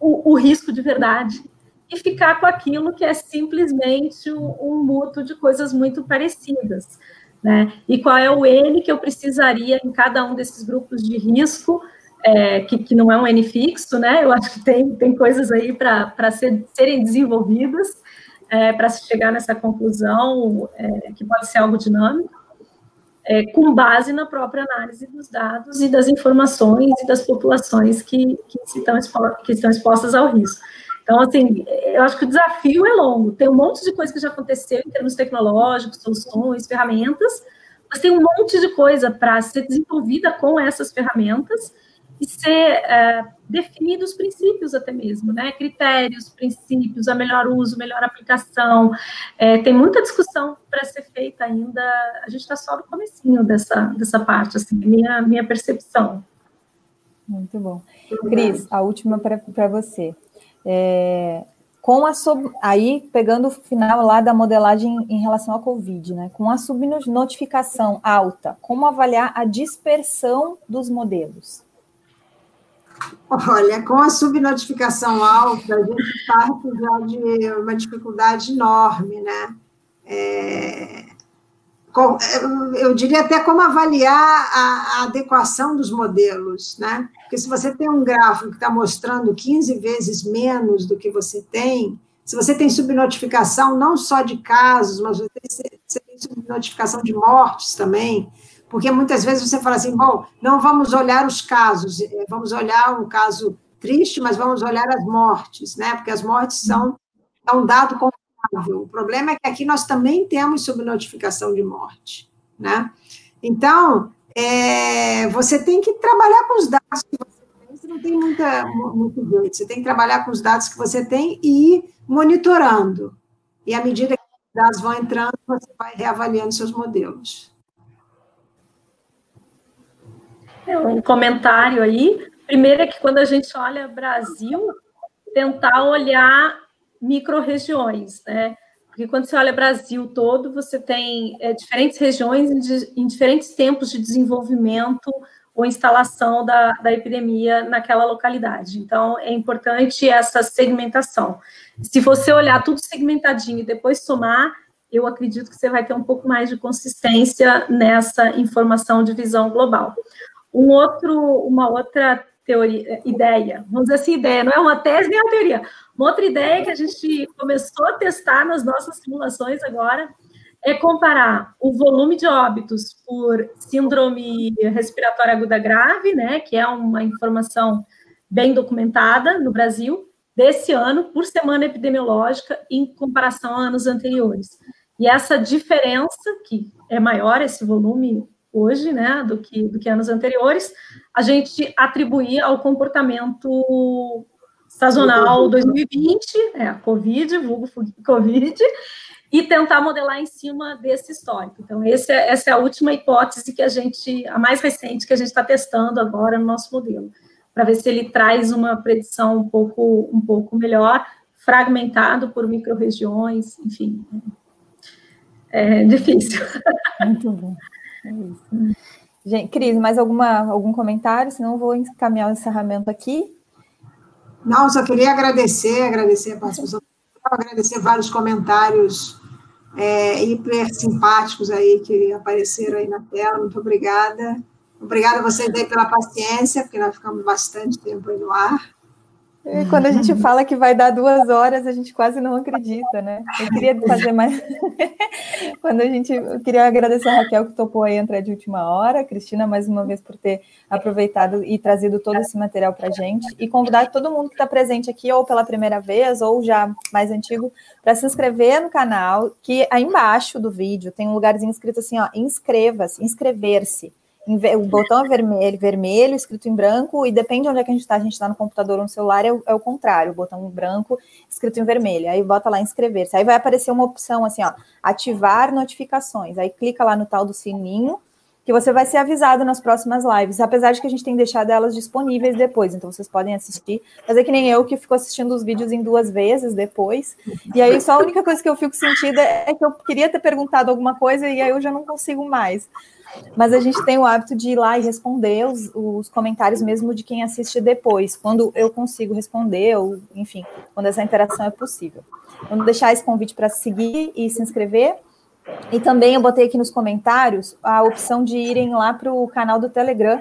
o, o risco de verdade, e ficar com aquilo que é simplesmente um, um mútuo de coisas muito parecidas. Né? E qual é o N que eu precisaria em cada um desses grupos de risco, é, que, que, não é um N fixo, né? Eu acho que tem, tem coisas aí para ser, serem desenvolvidas é, para se chegar nessa conclusão, é, que pode ser algo dinâmico, é, com base na própria análise dos dados e das informações e das populações que, que, estão, que estão expostas ao risco. Então, assim, eu acho que o desafio é longo. Tem um monte de coisa que já aconteceu em termos tecnológicos, soluções, ferramentas, mas tem um monte de coisa para ser desenvolvida com essas ferramentas e ser é, definidos princípios até mesmo, né? Critérios, princípios, a melhor uso, melhor aplicação. É, tem muita discussão para ser feita ainda. A gente está só no comecinho dessa, dessa parte, assim, minha, minha percepção. Muito bom. Cris, a última para você. É, com a sub, aí pegando o final lá da modelagem em relação à Covid, né? Com a subnotificação alta, como avaliar a dispersão dos modelos? Olha, com a subnotificação alta, a gente parte já de uma dificuldade enorme, né? É, eu diria até como avaliar a, adequação dos modelos, né? Porque se você tem um gráfico que está mostrando 15 vezes menos do que você tem, se você tem subnotificação não só de casos, mas você tem, você tem subnotificação de mortes também, porque muitas vezes você fala assim, bom, não vamos olhar os casos, eh, vamos olhar um caso triste, mas vamos olhar as mortes, né? Porque as mortes são é um dado o problema é que aqui nós também temos subnotificação de morte, né? Então, é, você tem que trabalhar com os dados que você tem, você não tem muita, muito jeito, você tem que trabalhar com os dados que você tem e ir monitorando. E à medida que os dados vão entrando, você vai reavaliando seus modelos. É um comentário aí. Primeiro é que quando a gente olha Brasil, tentar olhar micro-regiões, né? Porque quando você olha Brasil todo, você tem é, diferentes regiões em, em, diferentes tempos de desenvolvimento ou instalação da, da epidemia naquela localidade. Então, é importante essa segmentação. Se você olhar tudo segmentadinho e depois somar, eu acredito que você vai ter um pouco mais de consistência nessa informação de visão global. Um outro, uma outra teoria, ideia, vamos dizer assim, ideia, não é uma tese nem uma teoria, uma outra ideia que a gente começou a testar nas nossas simulações agora é comparar o volume de óbitos por síndrome respiratória aguda grave, né, que é uma informação bem documentada no Brasil, desse ano por semana epidemiológica em comparação a anos anteriores. E essa diferença, que é maior esse volume hoje, né, do que, do que anos anteriores, a gente atribuir ao comportamento sazonal 2020, é a Covid, vulgo Covid, e tentar modelar em cima desse histórico. Então, é, essa é a última hipótese que a gente, a mais recente que a gente está testando agora no nosso modelo, para ver se ele traz uma predição um pouco, um pouco melhor, fragmentado por micro-regiões, enfim. É, é difícil. Muito bom. É isso. Gente, Cris, mais alguma, algum comentário? Senão vou encaminhar o encerramento aqui. Não, só queria agradecer, agradecer a participação, agradecer vários comentários é, hiper simpáticos aí que apareceram aí na tela. Muito obrigada. Obrigada a vocês aí pela paciência, porque nós ficamos bastante tempo aí no ar. E quando a gente fala que vai dar duas horas, a gente quase não acredita, né? Eu queria fazer mais. quando a gente. Eu queria agradecer a Raquel que topou aí entrar de última hora, Cristina, mais uma vez, por ter aproveitado e trazido todo esse material para a gente. E convidar todo mundo que está presente aqui, ou pela primeira vez, ou já mais antigo, para se inscrever no canal, que aí embaixo do vídeo tem um lugarzinho escrito assim: ó, inscreva-se, inscrever-se o botão é vermelho, vermelho, escrito em branco, e depende de onde é que a gente está, a gente está no computador ou no celular, é o, é o, contrário, o botão branco, escrito em vermelho. Aí bota lá inscrever-se. Aí vai aparecer uma opção assim, ó, ativar notificações. Aí clica lá no tal do sininho, que você vai ser avisado nas próximas lives, apesar de que a gente tem deixado elas disponíveis depois, então vocês podem assistir, mas é que nem eu que fico assistindo os vídeos em duas vezes depois, e aí só a única coisa que eu fico sentindo é que eu queria ter perguntado alguma coisa e aí eu já não consigo mais. Mas a gente tem o hábito de ir lá e responder os, os comentários mesmo de quem assiste depois, quando eu consigo responder, ou enfim, quando essa interação é possível. Vamos deixar esse convite para seguir e se inscrever. E também eu botei aqui nos comentários a opção de irem lá para o canal do Telegram,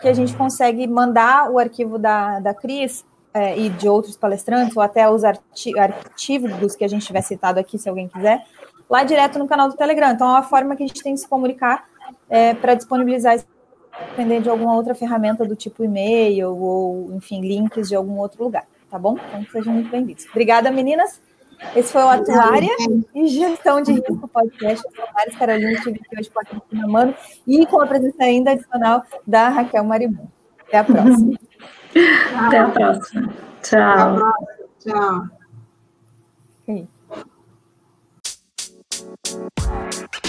que a gente consegue mandar o arquivo da, da Cris é, e de outros palestrantes, ou até os arti artigos que a gente tiver citado aqui, se alguém quiser, lá direto no canal do Telegram. Então, é uma forma que a gente tem de se comunicar é, para disponibilizar dependendo de alguma outra ferramenta do tipo e-mail ou, enfim, links de algum outro lugar, tá bom? Então, sejam muito bem-vindos. Obrigada, meninas. Esse foi o Atuária e Gestão de Risco Podcast. Eu sou Maris Carolina, estive aqui hoje com a Cristina Mano e com a presença ainda adicional da Raquel Maribu. Até a próxima. Até a próxima. Tchau. Até a próxima. Tchau. Okay.